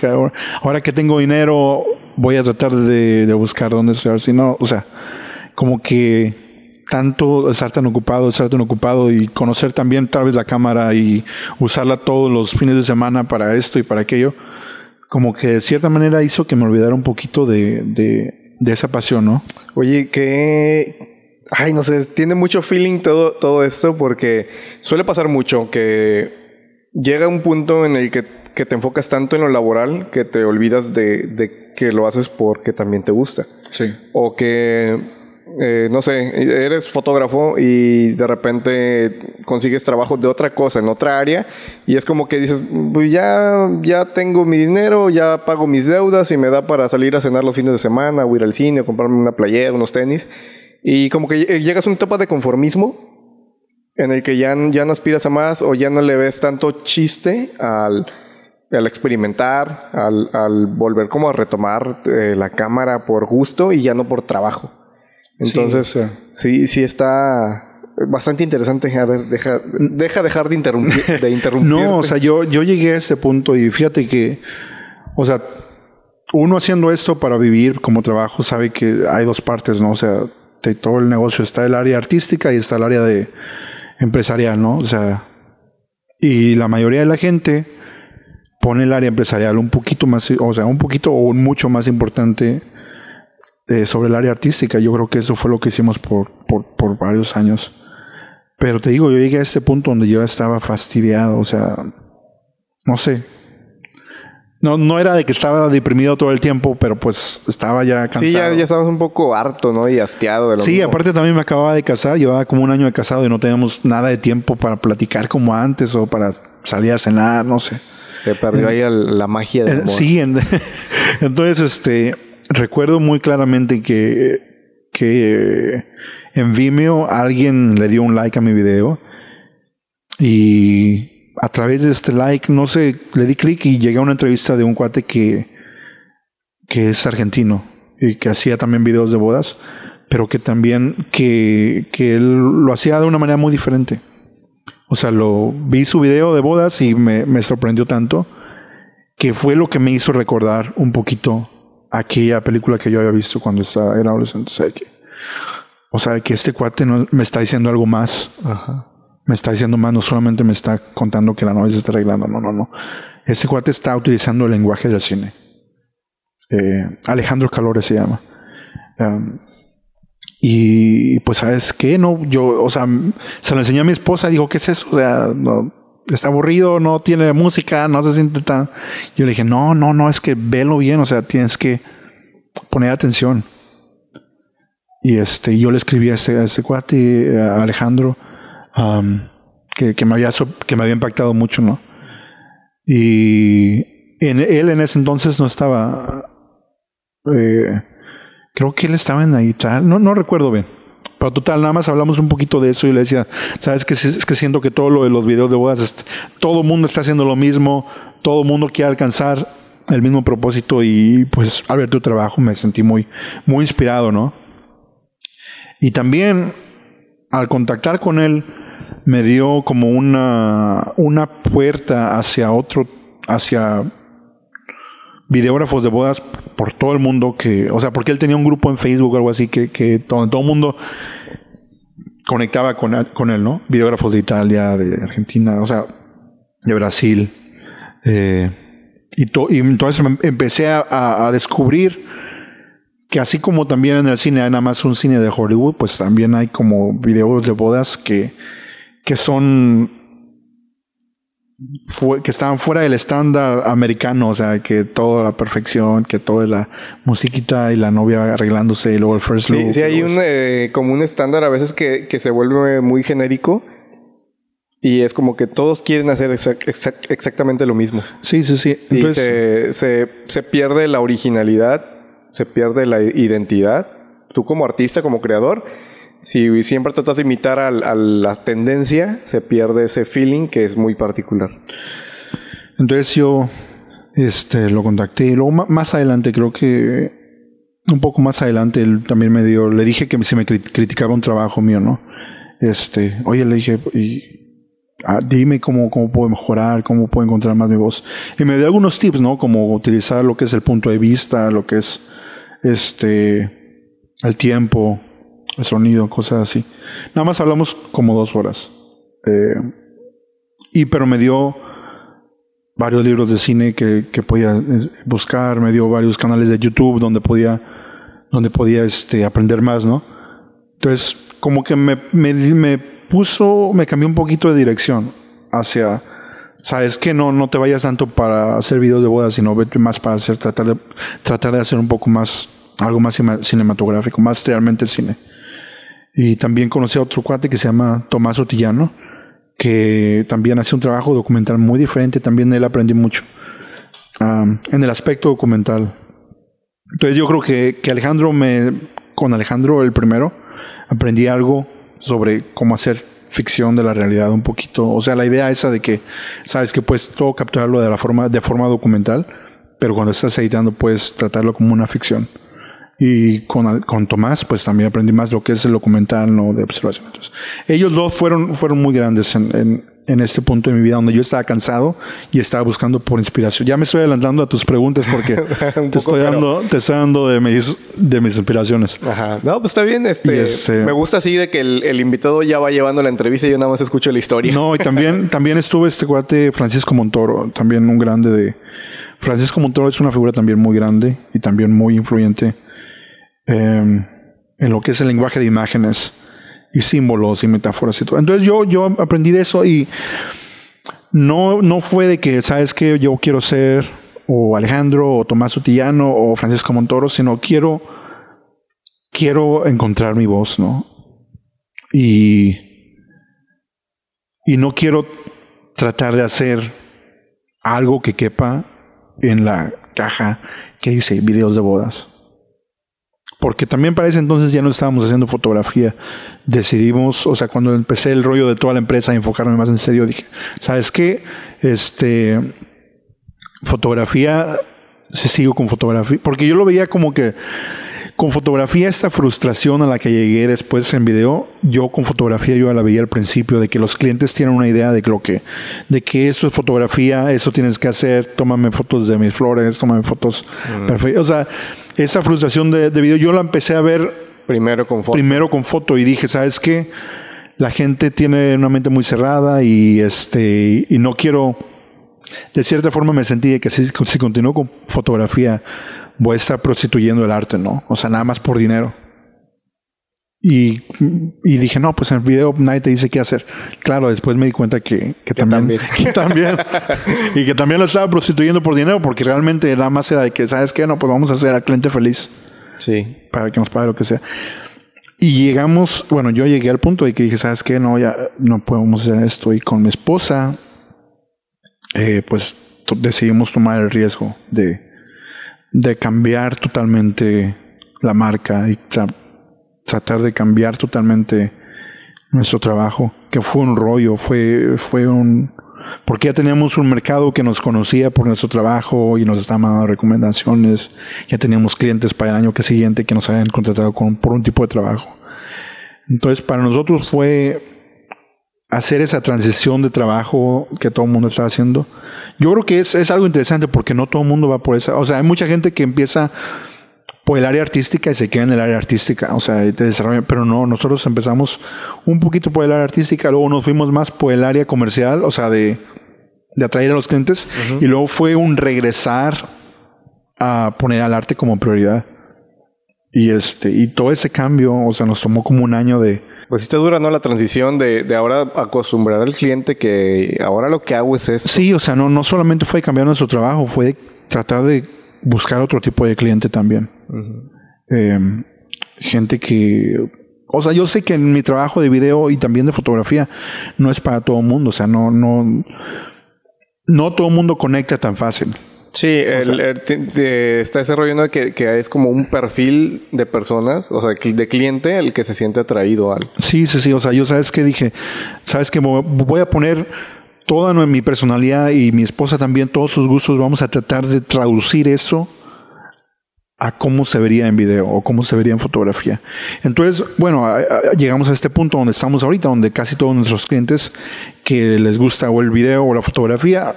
Speaker 2: ahora que tengo dinero, voy a tratar de, de buscar dónde estudiar, sino, o sea, como que tanto estar tan ocupado, estar tan ocupado y conocer también tal vez la cámara y usarla todos los fines de semana para esto y para aquello, como que de cierta manera hizo que me olvidara un poquito de, de, esa pasión, ¿no?
Speaker 1: Oye, que... Ay, no sé, tiene mucho feeling todo, todo esto porque suele pasar mucho que llega un punto en el que, que te enfocas tanto en lo laboral que te olvidas de, de que lo haces porque también te gusta.
Speaker 2: Sí.
Speaker 1: O que eh, no sé, eres fotógrafo y de repente consigues trabajo de otra cosa en otra área y es como que dices, pues ya, ya tengo mi dinero, ya pago mis deudas y me da para salir a cenar los fines de semana o ir al cine o comprarme una playera, unos tenis y como que llegas a una etapa de conformismo en el que ya, ya no aspiras a más o ya no le ves tanto chiste al, al experimentar, al, al volver como a retomar eh, la cámara por gusto y ya no por trabajo. Entonces, sí, sí, está bastante interesante. A ver, deja, deja dejar de interrumpir. De interrumpir
Speaker 2: no, o sea, yo, yo llegué a ese punto y fíjate que, o sea, uno haciendo esto para vivir como trabajo sabe que hay dos partes, ¿no? O sea, de todo el negocio está el área artística y está el área de empresarial, ¿no? O sea, y la mayoría de la gente pone el área empresarial un poquito más, o sea, un poquito o mucho más importante eh, sobre el área artística. Yo creo que eso fue lo que hicimos por, por, por, varios años. Pero te digo, yo llegué a este punto donde yo estaba fastidiado, o sea, no sé. No, no era de que estaba deprimido todo el tiempo, pero pues estaba ya cansado.
Speaker 1: Sí, ya, ya estabas un poco harto, ¿no? Y hastiado de lo
Speaker 2: Sí, aparte también me acababa de casar, llevaba como un año de casado y no teníamos nada de tiempo para platicar como antes o para salir a cenar, no sé.
Speaker 1: Se perdió ahí la magia del amor.
Speaker 2: Sí, entonces este recuerdo muy claramente que, que en Vimeo alguien le dio un like a mi video y a través de este like, no sé, le di clic y llegué a una entrevista de un cuate que, que es argentino y que hacía también videos de bodas, pero que también que, que él lo hacía de una manera muy diferente. O sea, lo vi su video de bodas y me, me sorprendió tanto que fue lo que me hizo recordar un poquito aquella película que yo había visto cuando estaba, era adolescente. O sea, que, o sea, que este cuate no, me está diciendo algo más. Me está diciendo más, no solamente me está contando que la novia se está arreglando, no, no, no. Este cuate está utilizando el lenguaje del cine. Eh, Alejandro Calores se llama. Um, y pues, ¿sabes qué? No, yo, o sea, se lo enseñé a mi esposa, dijo, ¿qué es eso? O sea, no, está aburrido, no tiene música, no se siente tan. Yo le dije, no, no, no, es que velo bien, o sea, tienes que poner atención. Y este, yo le escribí a ese, a ese cuate, a Alejandro, um, que, que, me había, que me había impactado mucho, ¿no? Y él en ese entonces no estaba. Eh, creo que él estaba en ahí, no, no recuerdo bien. Pero total, nada más hablamos un poquito de eso y le decía, sabes que es que siento que todo lo de los videos de bodas, todo el mundo está haciendo lo mismo, todo el mundo quiere alcanzar el mismo propósito y pues al ver tu trabajo me sentí muy, muy inspirado, ¿no? Y también al contactar con él me dio como una, una puerta hacia otro, hacia videógrafos de bodas por todo el mundo que, o sea, porque él tenía un grupo en Facebook o algo así que, que todo, todo el mundo conectaba con, con él, ¿no? Videógrafos de Italia, de Argentina, o sea, de Brasil. Eh, y, to, y entonces empecé a, a, descubrir que así como también en el cine hay nada más un cine de Hollywood, pues también hay como videos de bodas que, que son que estaban fuera del estándar americano, o sea, que toda la perfección, que toda la musiquita y la novia arreglándose y luego el first
Speaker 1: look. Sí, hay un, eh, como un estándar a veces que, que, se vuelve muy genérico y es como que todos quieren hacer exactamente lo mismo.
Speaker 2: Sí, sí, sí.
Speaker 1: y se, se, se pierde la originalidad, se pierde la identidad. Tú como artista, como creador, si siempre tratas de imitar a, la tendencia, se pierde ese feeling que es muy particular.
Speaker 2: Entonces yo este, lo contacté luego más adelante, creo que un poco más adelante, él también me dio, le dije que se me criticaba un trabajo mío, ¿no? Este, oye, le dije, y, ah, dime cómo, cómo puedo mejorar, cómo puedo encontrar más mi voz. Y me dio algunos tips, ¿no? Como utilizar lo que es el punto de vista, lo que es este, el tiempo, el sonido, cosas así. Nada más hablamos como dos horas. Eh, y pero me dio varios libros de cine que, que, podía eh, buscar, me dio varios canales de YouTube donde podía, donde podía este, aprender más, ¿no? Entonces, como que me, me, me puso, me cambió un poquito de dirección hacia, sabes que no, no te vayas tanto para hacer videos de bodas, sino vete más para hacer, tratar de, tratar de hacer un poco más, algo más cinematográfico, más realmente cine. Y también conocí a otro cuate que se llama Tomás Otillano, que también hace un trabajo documental muy diferente. También él aprendí mucho en el aspecto documental. Entonces yo creo que, que Alejandro me, con Alejandro el primero, aprendí algo sobre cómo hacer ficción de la realidad un poquito. O sea, la idea esa de que, sabes que puedes todo capturarlo de la forma, de forma documental, pero cuando estás editando puedes tratarlo como una ficción. Y con, con Tomás, pues también aprendí más lo que es el documental ¿no? de observación. Entonces, ellos dos fueron, fueron muy grandes en, en, en, este punto de mi vida donde yo estaba cansado y estaba buscando por inspiración. Ya me estoy adelantando a tus preguntas porque te, estoy dando, te estoy dando de mis, de mis inspiraciones.
Speaker 1: Ajá. No, pues está bien. Este, este, me gusta así de que el, el, invitado ya va llevando la entrevista y yo nada más escucho la historia.
Speaker 2: No, y también, también estuve este cuate Francisco Montoro, también un grande de... Francisco Montoro es una figura también muy grande y también muy influyente Em, en lo que es el lenguaje de imágenes y símbolos y metáforas y todo. Entonces yo, yo aprendí de eso y no, no fue de que, ¿sabes que Yo quiero ser o Alejandro o Tomás Utillano o Francisco Montoro, sino quiero, quiero encontrar mi voz, ¿no? Y, y no quiero tratar de hacer algo que quepa en la caja que dice videos de bodas porque también para ese entonces ya no estábamos haciendo fotografía. Decidimos, o sea, cuando empecé el rollo de toda la empresa a enfocarme más en serio, dije, ¿sabes qué? Este, fotografía, se sigo con fotografía, porque yo lo veía como que con fotografía esta frustración a la que llegué después en video, yo con fotografía yo la veía al principio de que los clientes tienen una idea de lo que de que eso es fotografía, eso tienes que hacer, tómame fotos de mis flores, tómame fotos perfectas. O sea, esa frustración de, de, video yo la empecé a ver
Speaker 1: primero con foto.
Speaker 2: Primero con foto y dije, ¿sabes qué? La gente tiene una mente muy cerrada y este y no quiero de cierta forma me sentí que si, si continúo con fotografía voy a estar prostituyendo el arte, ¿no? O sea, nada más por dinero. Y, y, dije, no, pues en el video nadie te dice qué hacer. Claro, después me di cuenta que, que, también, que también y que también lo estaba prostituyendo por dinero, porque realmente nada más era de que, ¿sabes qué? No, pues vamos a hacer al cliente feliz.
Speaker 1: Sí.
Speaker 2: Para que nos pague lo que sea. Y llegamos, bueno, yo llegué al punto de que dije, ¿sabes qué? No, ya no podemos hacer esto. Y con mi esposa, eh, pues decidimos tomar el riesgo de, de cambiar totalmente la marca y tratar de cambiar totalmente nuestro trabajo, que fue un rollo, fue, fue un... Porque ya teníamos un mercado que nos conocía por nuestro trabajo y nos estaban dando recomendaciones, ya teníamos clientes para el año que siguiente que nos habían contratado con, por un tipo de trabajo. Entonces para nosotros fue hacer esa transición de trabajo que todo el mundo está haciendo yo creo que es, es algo interesante porque no todo el mundo va por esa. O sea, hay mucha gente que empieza por el área artística y se queda en el área artística, o sea, de desarrollo, pero no, nosotros empezamos un poquito por el área artística, luego nos fuimos más por el área comercial, o sea, de, de atraer a los clientes, y luego fue un regresar a poner al arte como prioridad. Y este, y todo ese cambio, o sea, nos tomó como un año de,
Speaker 1: pues sí te dura, ¿no? La transición de, de, ahora acostumbrar al cliente que ahora lo que hago es esto.
Speaker 2: Sí, o sea, no, no solamente fue cambiar nuestro trabajo, fue tratar de buscar otro tipo de cliente también. Em, gente que... O sea, yo sé que en mi trabajo de video y también de fotografía no es para todo el mundo. O sea, no, no, no todo el mundo conecta tan fácil.
Speaker 1: Sí, el, está desarrollando que, que, es como un perfil de personas, o sea, de cliente el que se siente atraído al.
Speaker 2: Sí, sí, sí. O sea, yo sabes que dije, sabes que voy a poner toda mi personalidad y mi esposa también, todos sus gustos, vamos a tratar de traducir eso a cómo se vería en video o cómo se vería en fotografía. Entonces, bueno, llegamos a este punto donde estamos ahorita, donde casi todos nuestros clientes que les gusta o el video o la fotografía,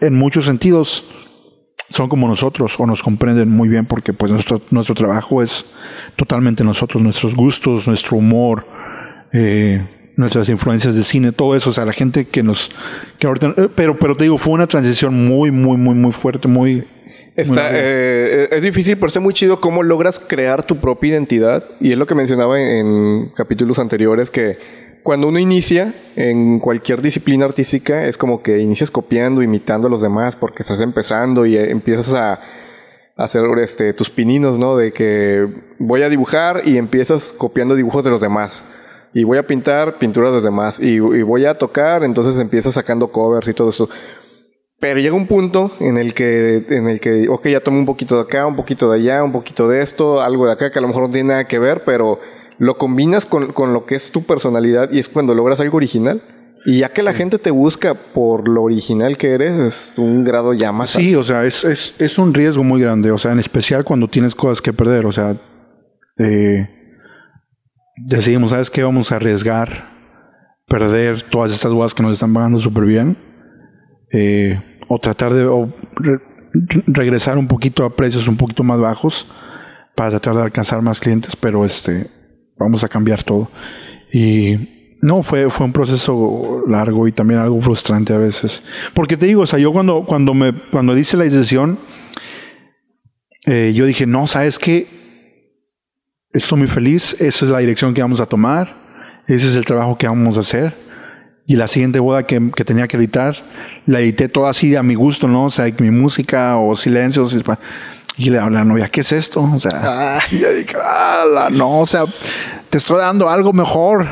Speaker 2: en muchos sentidos son como nosotros o nos comprenden muy bien porque pues nuestro, nuestro trabajo es totalmente nosotros, nuestros gustos, nuestro humor, eh, nuestras influencias de cine, todo eso, o sea, la gente que nos... Que ahorita, eh, pero, pero te digo, fue una transición muy, muy, muy, muy fuerte, muy...
Speaker 1: Está, eh, es difícil, pero está muy chido cómo logras crear tu propia identidad. Y es lo que mencionaba en capítulos anteriores, que cuando uno inicia en cualquier disciplina artística, es como que inicias copiando, imitando a los demás, porque estás empezando y empiezas a, hacer este, tus pininos, ¿no? De que voy a dibujar y empiezas copiando dibujos de los demás. Y voy a pintar pinturas de los demás. Y, voy a tocar, entonces empiezas sacando covers y todo eso. Pero llega un punto en el que, en el que, ok, ya tomo un poquito de acá, un poquito de allá, un poquito de esto, algo de acá que a lo mejor no tiene nada que ver, pero lo combinas con, lo que es tu personalidad y es cuando logras algo original. Y ya que la gente te busca por lo original que eres, es un grado ya más.
Speaker 2: Sí, o sea, es, es, un riesgo muy grande. O sea, en especial cuando tienes cosas que perder. O sea, eh, decidimos, ¿sabes qué? Vamos a arriesgar perder todas estas bodas que nos están pagando súper bien. Eh, o tratar de regresar un poquito a precios un poquito más bajos para tratar de alcanzar más clientes, pero este vamos a cambiar todo. Y no, fue, fue un proceso largo y también algo frustrante a veces. Porque te digo, o sea, yo cuando, cuando, me, cuando hice la decisión, eh, yo dije, no, ¿sabes qué? Estoy muy feliz, esa es la dirección que vamos a tomar, ese es el trabajo que vamos a hacer. Y la siguiente boda que, que tenía que editar, la edité toda así a mi gusto, ¿no? O sea, mi música o silencios. Y le habla a la novia, ¿qué es esto? O sea, ah. y dije, no, o sea, te estoy dando algo mejor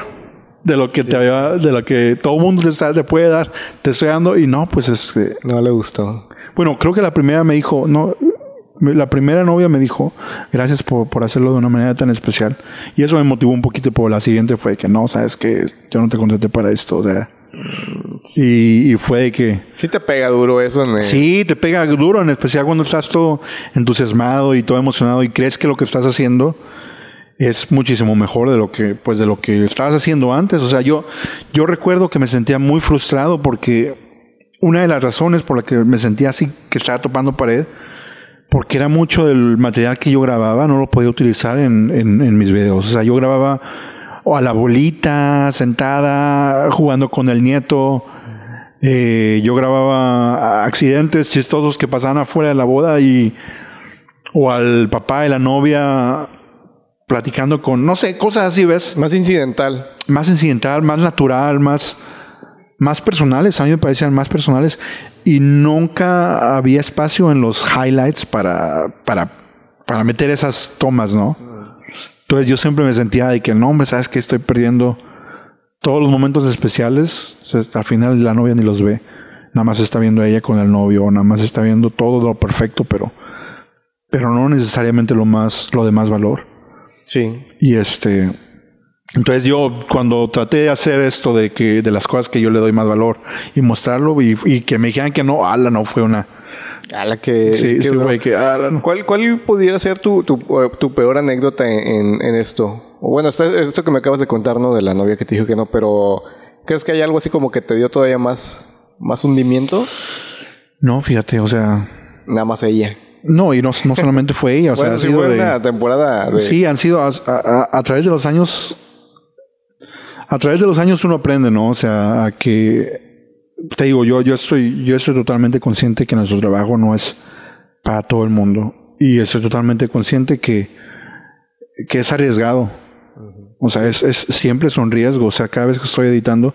Speaker 2: de lo que te había, de lo que todo el mundo te, puede dar. Te estoy dando, y no, pues es que.
Speaker 1: No le gustó.
Speaker 2: Bueno, creo que la primera me dijo, no, la primera novia me dijo, gracias por, por, hacerlo de una manera tan especial. Y eso me motivó un poquito, pero la siguiente fue que no, sabes que yo no te contraté para esto, o sea. Y, fue que...
Speaker 1: Sí te pega duro eso.
Speaker 2: En Sí, te pega duro, en especial cuando estás todo entusiasmado y todo emocionado y crees que lo que estás haciendo es muchísimo mejor de lo que pues de lo que estabas haciendo antes. O sea, yo yo recuerdo que me sentía muy frustrado porque una de las razones por la que me sentía así que estaba topando pared porque era mucho del material que yo grababa, no lo podía utilizar en, en, mis videos. O sea, yo grababa a la bolita, sentada, jugando con el nieto. Eh, yo grababa accidentes chistosos que pasaban afuera de la boda y o al papá de la novia platicando con, no sé, cosas así, ¿ves?
Speaker 1: Más incidental.
Speaker 2: Más incidental, más natural, más, más personales. A mí me parecían más personales. Y nunca había espacio en los highlights para, para, para meter esas tomas, ¿no? Entonces yo siempre me sentía de que, no, hombre, ¿sabes que Estoy perdiendo todos los momentos especiales. al final la novia ni los ve. Nada más está viendo a ella con el novio, nada más está viendo todo lo perfecto, pero, pero no necesariamente lo más, lo de más valor.
Speaker 1: Sí.
Speaker 2: Y este, entonces yo cuando traté de hacer esto de que de las cosas que yo le doy más valor y mostrarlo y, que me dijeran que no, ala, no fue una.
Speaker 1: Ala que.
Speaker 2: Sí, sí, güey, que
Speaker 1: ¿Cuál, ¿Cuál pudiera ser tu, tu, tu peor anécdota en, en esto? bueno, esto, esto que me acabas de contar, ¿no? De la novia que te dijo que no, pero ¿crees que hay algo así como que te dio todavía más, más hundimiento?
Speaker 2: No, fíjate, o sea.
Speaker 1: Nada más ella.
Speaker 2: No, y no, no solamente fue ella, o sea, ha sido
Speaker 1: fue una temporada de...
Speaker 2: Sí, han sido a, través de los años a través de los años uno aprende, ¿no? O sea, a que te digo, yo yo estoy yo estoy totalmente consciente que nuestro trabajo no es para todo el mundo y estoy totalmente consciente que que es arriesgado. O sea, es, es siempre es un riesgo, o sea, cada vez que estoy editando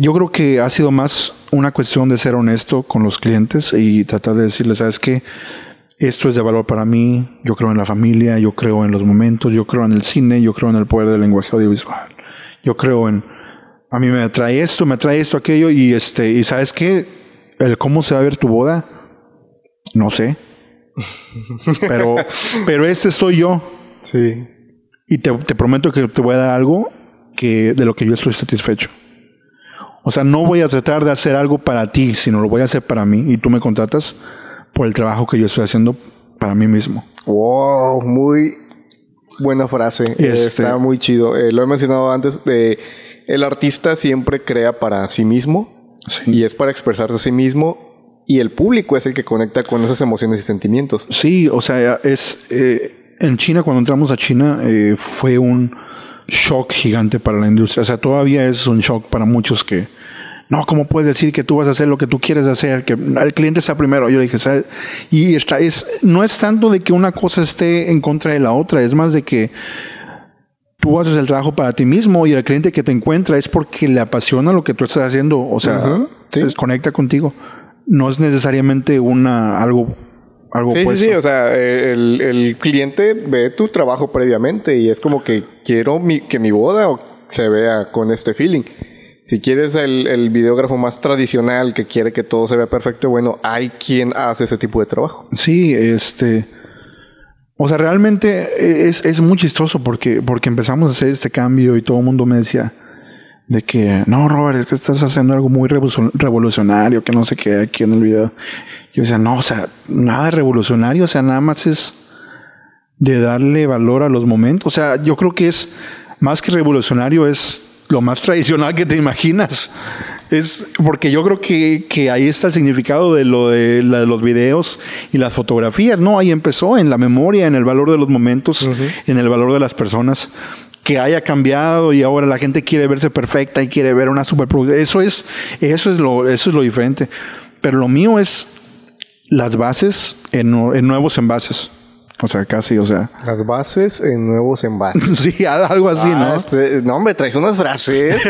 Speaker 2: yo creo que ha sido más una cuestión de ser honesto con los clientes y tratar de decirles, ¿sabes qué? Esto es de valor para mí, yo creo en la familia, yo creo en los momentos, yo creo en el cine, yo creo en el poder del lenguaje audiovisual, yo creo en, a mí me atrae esto, me atrae esto, aquello, y este, y ¿sabes qué? El cómo se va a ver tu boda, no sé. pero, pero ese soy yo.
Speaker 1: Sí.
Speaker 2: Y te, te prometo que te voy a dar algo que, de lo que yo estoy satisfecho. O sea, no voy a tratar de hacer algo para ti, sino lo voy a hacer para mí y tú me contratas por el trabajo que yo estoy haciendo para mí mismo.
Speaker 1: Wow, muy buena frase. Este Está muy chido. Eh, lo he mencionado antes de el artista siempre crea para sí mismo y es para expresarse a sí mismo y el público es el que conecta con esas emociones y sentimientos.
Speaker 2: Sí, o sea, es eh, en China cuando entramos a China eh, fue un shock gigante para la industria. O sea, todavía es un shock para muchos que, no, ¿cómo puedes decir que tú vas a hacer lo que tú quieres hacer? Que el cliente está primero. Yo le dije, ¿sabes? Y está, es, no es tanto de que una cosa esté en contra de la otra, es más de que tú haces el trabajo para ti mismo y el cliente que te encuentra es porque le apasiona lo que tú estás haciendo, o sea, se desconecta contigo. No es necesariamente una algo algo
Speaker 1: sí, sí, sí, o sea, el, el, cliente ve tu trabajo previamente y es como que quiero mi, que mi boda se vea con este feeling. Si quieres el, el, videógrafo más tradicional que quiere que todo se vea perfecto, bueno, hay quien hace ese tipo de trabajo.
Speaker 2: Sí, este. O sea, realmente es, es muy chistoso porque, porque empezamos a hacer este cambio y todo el mundo me decía de que, no, Robert, es que estás haciendo algo muy revolucionario, que no sé qué aquí en el video. Yo decía, no, o sea, nada revolucionario, o sea, nada más es de darle valor a los momentos. O sea, yo creo que es más que revolucionario, es lo más tradicional que te imaginas. Es porque yo creo que, que ahí está el significado de lo de, los videos y las fotografías. No, ahí empezó en la memoria, en el valor de los momentos, en el valor de las personas. Que haya cambiado y ahora la gente quiere verse perfecta y quiere ver una superproducción. Eso es, eso es lo, eso es lo diferente. Pero lo mío es las bases en, en nuevos envases. O sea, casi, o sea.
Speaker 1: Las bases en nuevos envases.
Speaker 2: sí, algo así, ¿no?
Speaker 1: Ah, este, no, hombre, traes unas frases.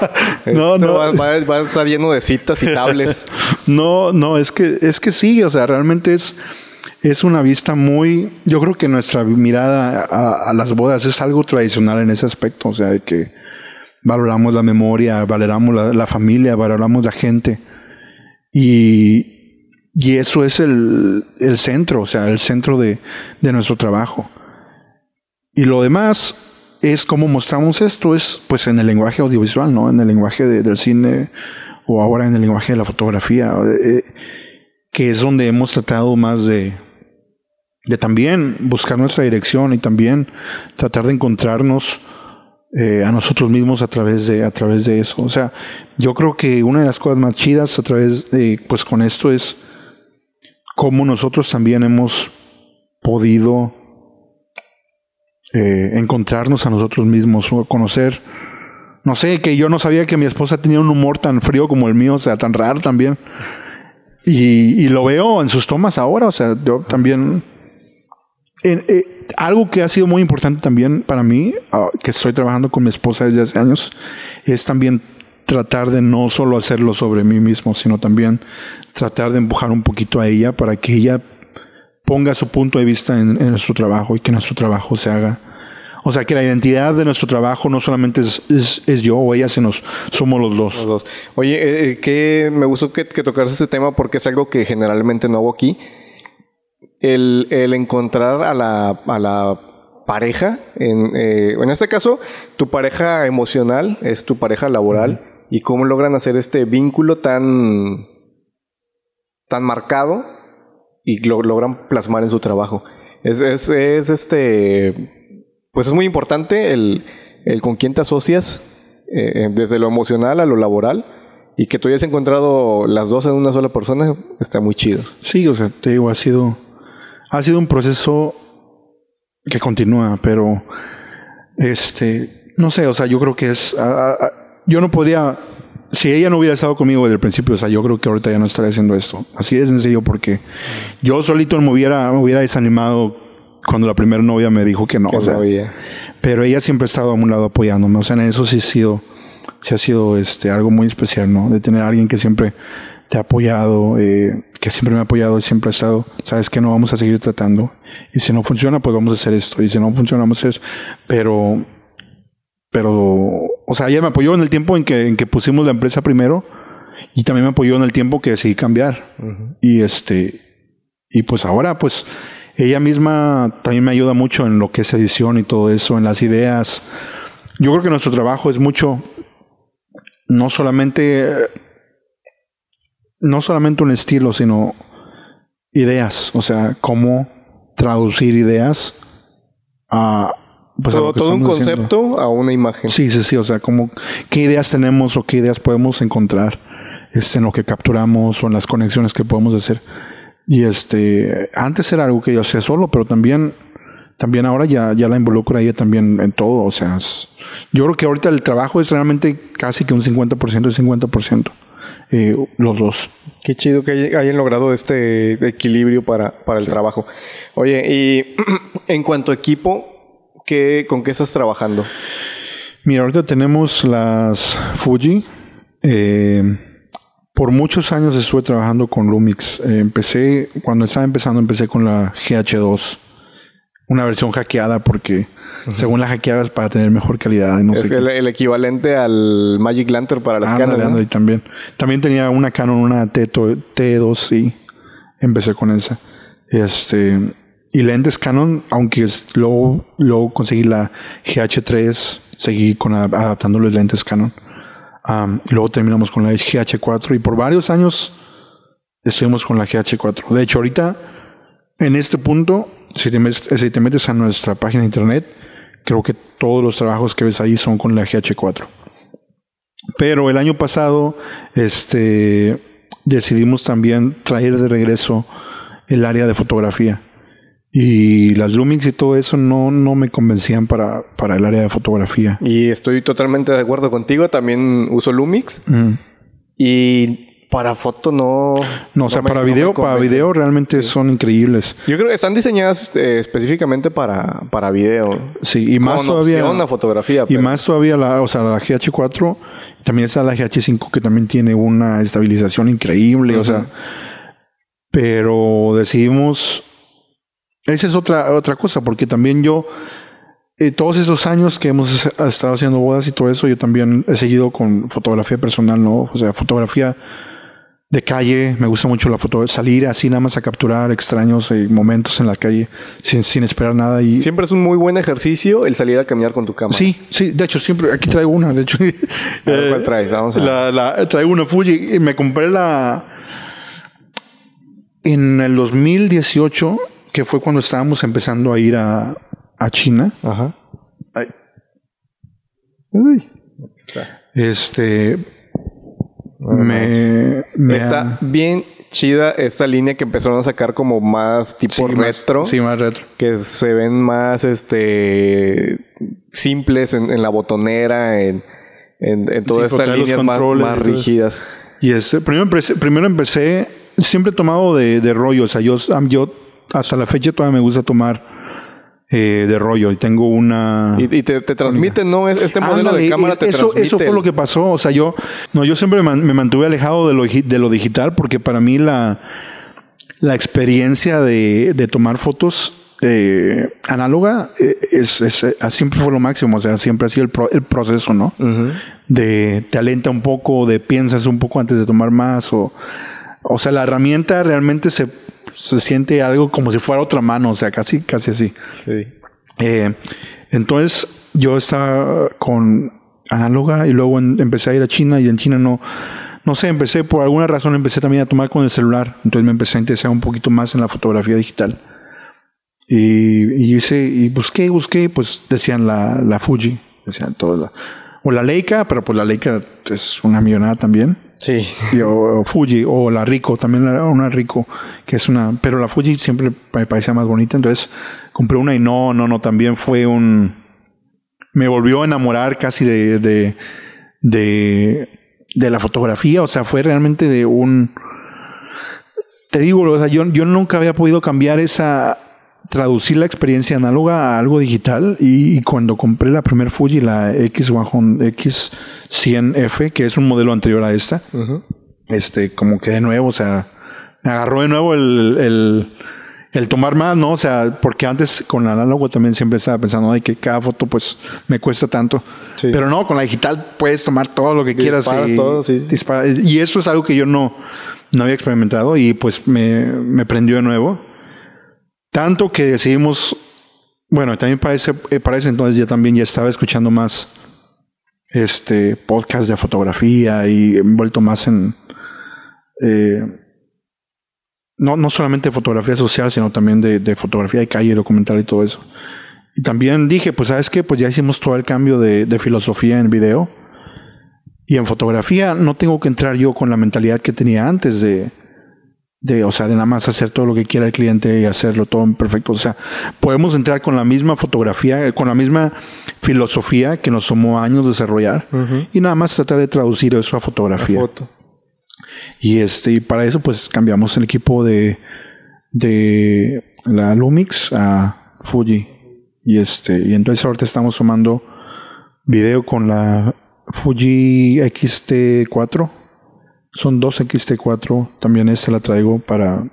Speaker 1: no, no. Va, a estar lleno de citas y tables.
Speaker 2: no, no, es que, es que sí, o sea, realmente es, es una vista muy. Yo creo que nuestra mirada a, las bodas es algo tradicional en ese aspecto, o sea, de que valoramos la memoria, valoramos la, la familia, valoramos la gente. Y, y eso es el, el, centro, o sea, el centro de, de nuestro trabajo. Y lo demás es cómo mostramos esto, es pues en el lenguaje audiovisual, ¿no? En el lenguaje del cine o ahora en el lenguaje de la fotografía, eh, que es donde hemos tratado más de, de también buscar nuestra dirección y también tratar de encontrarnos eh, a nosotros mismos a través de a través de eso. O sea, yo creo que una de las cosas más chidas a través de pues con esto es cómo nosotros también hemos podido eh, encontrarnos a nosotros mismos, o conocer, no sé, que yo no sabía que mi esposa tenía un humor tan frío como el mío, o sea, tan raro también. Y, lo veo en sus tomas ahora, o sea, yo también... Eh, algo que ha sido muy importante también para mí, ah, que estoy trabajando con mi esposa desde hace años, es también tratar de no solo hacerlo sobre mí mismo, sino también tratar de empujar un poquito a ella para que ella ponga su punto de vista en, nuestro trabajo y que nuestro trabajo se haga. O sea, que la identidad de nuestro trabajo no solamente es, yo o ella, sino somos los dos.
Speaker 1: Oye, eh, eh, que me gustó que, que tocaras este tema porque es algo que generalmente no hago aquí. El, encontrar a la, pareja, eh, en este caso, tu pareja emocional es tu pareja laboral, y cómo logran hacer este vínculo tan, tan marcado y lo logran plasmar en su trabajo. Es, es, es este, pues es muy importante el, el con quién te asocias, eh, desde lo emocional a lo laboral, y que tú hayas encontrado las dos en una sola persona, está muy chido.
Speaker 2: Sí, o sea, te digo, ha sido, ha sido un proceso que continúa, pero, este, no sé, o sea, yo creo que es, yo no podría si ella no hubiera estado conmigo desde el principio, o sea, yo creo que ahorita ya no estaría haciendo esto. Así de sencillo, porque yo solito me hubiera, me hubiera desanimado cuando la primera novia me dijo que no. o sea, pero ella siempre ha estado a un lado apoyándome. O sea, en eso sí ha sido, sí ha sido este, algo muy especial, ¿no? De tener a alguien que siempre te ha apoyado, eh, que siempre me ha apoyado y siempre ha estado, sabes que no vamos a seguir tratando. Y si no funciona, pues vamos a hacer esto. Y si no funciona, vamos a hacer eso. Pero, pero o sea, ella me apoyó en el tiempo en que, en que pusimos la empresa primero y también me apoyó en el tiempo que decidí cambiar. Y este, y pues ahora, pues ella misma también me ayuda mucho en lo que es edición y todo eso, en las ideas. Yo creo que nuestro trabajo es mucho, no solamente, no solamente un estilo, sino ideas, o sea, cómo traducir ideas a,
Speaker 1: pues todo, un concepto a una imagen.
Speaker 2: Sí, sí, sí. O sea, como qué ideas tenemos o qué ideas podemos encontrar este, en lo que capturamos o en las conexiones que podemos hacer. Y este, antes era algo que yo hacía solo, pero también, también ahora ya, ya la involucro a ella también en todo. O sea, yo creo que ahorita el trabajo es realmente casi que un 50% y 50%. Eh, los dos.
Speaker 1: Qué chido que hayan logrado este equilibrio para, para el trabajo. Oye, y en cuanto a equipo, ¿Con qué estás trabajando?
Speaker 2: Mira, ahorita tenemos las Fuji. Eh, por muchos años estuve trabajando con Lumix. Eh, empecé, cuando estaba empezando, empecé con la GH2. Una versión hackeada porque según la hackeabas para tener mejor calidad.
Speaker 1: es el, equivalente al Magic Lantern para las Canon.
Speaker 2: también. también tenía una Canon, una T, T2 y empecé con esa. Este, y lentes Canon, aunque luego, luego conseguí la GH3, seguí con adaptando los lentes Canon. y luego terminamos con la GH4 y por varios años estuvimos con la GH4. De hecho, ahorita, en este punto, si te, metes, si te metes a nuestra página de internet, creo que todos los trabajos que ves ahí son con la GH4. Pero el año pasado, este, decidimos también traer de regreso el área de fotografía. Y las Lumix y todo eso no, no me convencían para, para el área de fotografía.
Speaker 1: Y estoy totalmente de acuerdo contigo. También uso Lumix. Y para foto no.
Speaker 2: No, o sea, para video, para video realmente son increíbles.
Speaker 1: Yo creo que están diseñadas eh, específicamente para, para video.
Speaker 2: Sí, y más todavía.
Speaker 1: Una fotografía.
Speaker 2: Y más todavía la, o sea, la GH4. También está la GH5 que también tiene una estabilización increíble. O sea. Pero decidimos esa es otra, otra cosa, porque también yo, eh, todos esos años que hemos estado haciendo bodas y todo eso, yo también he seguido con fotografía personal, ¿no? O sea, fotografía de calle, me gusta mucho la foto, salir así nada más a capturar extraños eh, momentos en la calle sin, sin esperar nada. Y...
Speaker 1: Siempre es un muy buen ejercicio el salir a caminar con tu cámara.
Speaker 2: Sí, sí, de hecho siempre, aquí traigo una, de hecho.
Speaker 1: ¿Cuál traes? Vamos a
Speaker 2: la, la, traigo una Fuji y me compré la... En el 2018, que fue cuando estábamos empezando a ir a, a China.
Speaker 1: Ajá.
Speaker 2: Ay. Uy. Este, me, me
Speaker 1: Está bien chida esta línea que empezaron a sacar como más tipo
Speaker 2: Sí, más-
Speaker 1: retro.
Speaker 2: sí, más retro.
Speaker 1: Que se ven más este simples en, en la botonera, en, en, en todas
Speaker 2: Sí,
Speaker 1: estas líneas más, más rígidas.
Speaker 2: Y este, primero empecé, primero empecé, siempre he tomado de, de rollo, o sea, yo, yo hasta la fecha todavía me gusta tomar eh, de rollo y tengo una...
Speaker 1: Y, y te, te transmiten, ¿no? Es- Este modelo
Speaker 2: Ándale,
Speaker 1: de cámara
Speaker 2: es-
Speaker 1: te
Speaker 2: eso,
Speaker 1: transmite.
Speaker 2: eso fue lo que pasó. O sea, yo, no, yo siempre me mantuve alejado de lo, de lo digital porque para mí la, la experiencia de, de tomar fotos eh, análoga eh, es, es, eh, siempre fue lo máximo. O sea, siempre ha sido el, pro- el proceso, ¿no? De te alenta un poco, de piensas un poco antes de tomar más. O, o sea, la herramienta realmente se, se siente algo como si fuera otra mano. O sea, casi, casi así.
Speaker 1: Sí.
Speaker 2: Eh, entonces yo estaba con análoga y luego en- empecé a ir a China y en China no, no sé, empecé por alguna razón empecé también a tomar con el celular. Entonces me empecé a interesar un poquito más en la fotografía digital. Y, y hice, y busqué, busqué, pues decían la, la Fuji, decían toda la, o la Leica, pero pues la Leica es una millonada también.
Speaker 1: Sí.
Speaker 2: Y, o, Fuji o la Rico, también la- una Rico, que es una, pero la Fuji siempre me parecía más bonita, entonces compré una y no, no, no, también fue un, me volvió a enamorar casi de, de, de, de la fotografía, o sea, fue realmente de un, te digo, o sea, yo, yo nunca había podido cambiar esa, traducir la experiencia análoga a algo digital y, y cuando compré la primer Fuji, la X100, X100F, que es un modelo anterior a esta, este, como que de nuevo, o sea, me agarró de nuevo el, el, el tomar más, ¿no? O sea, porque antes con el análogo también siempre estaba pensando, ay, que cada foto pues me cuesta tanto.
Speaker 1: Sí.
Speaker 2: Pero no, con la digital puedes tomar todo lo que quieras.
Speaker 1: Disparas
Speaker 2: y,
Speaker 1: todo, sí, sí.
Speaker 2: dispara- y eso es algo que yo no, no había experimentado y pues me, me prendió de nuevo. Tanto que decidimos, bueno, también para ese, eh, para ese entonces ya también ya estaba escuchando más este podcast de fotografía y envuelto más en eh, no, no solamente fotografía social, sino también de, fotografía de calle, documental y todo eso. Y también dije, pues sabes qué, pues ya hicimos todo el cambio de filosofía en video. Y en fotografía no tengo que entrar yo con la mentalidad que tenía antes de, de, o sea, de nada más hacer todo lo que quiera el cliente y hacerlo todo en perfecto. O sea, podemos entrar con la misma fotografía, con la misma filosofía que nos tomó años desarrollar y nada más tratar de traducir eso a fotografía.
Speaker 1: Foto.
Speaker 2: Y este, y para eso, pues cambiamos el equipo de, de la Lumix a Fuji. Y este, y entonces ahorita estamos tomando video con la Fuji XT4. Son dos XT4. También esta la traigo para.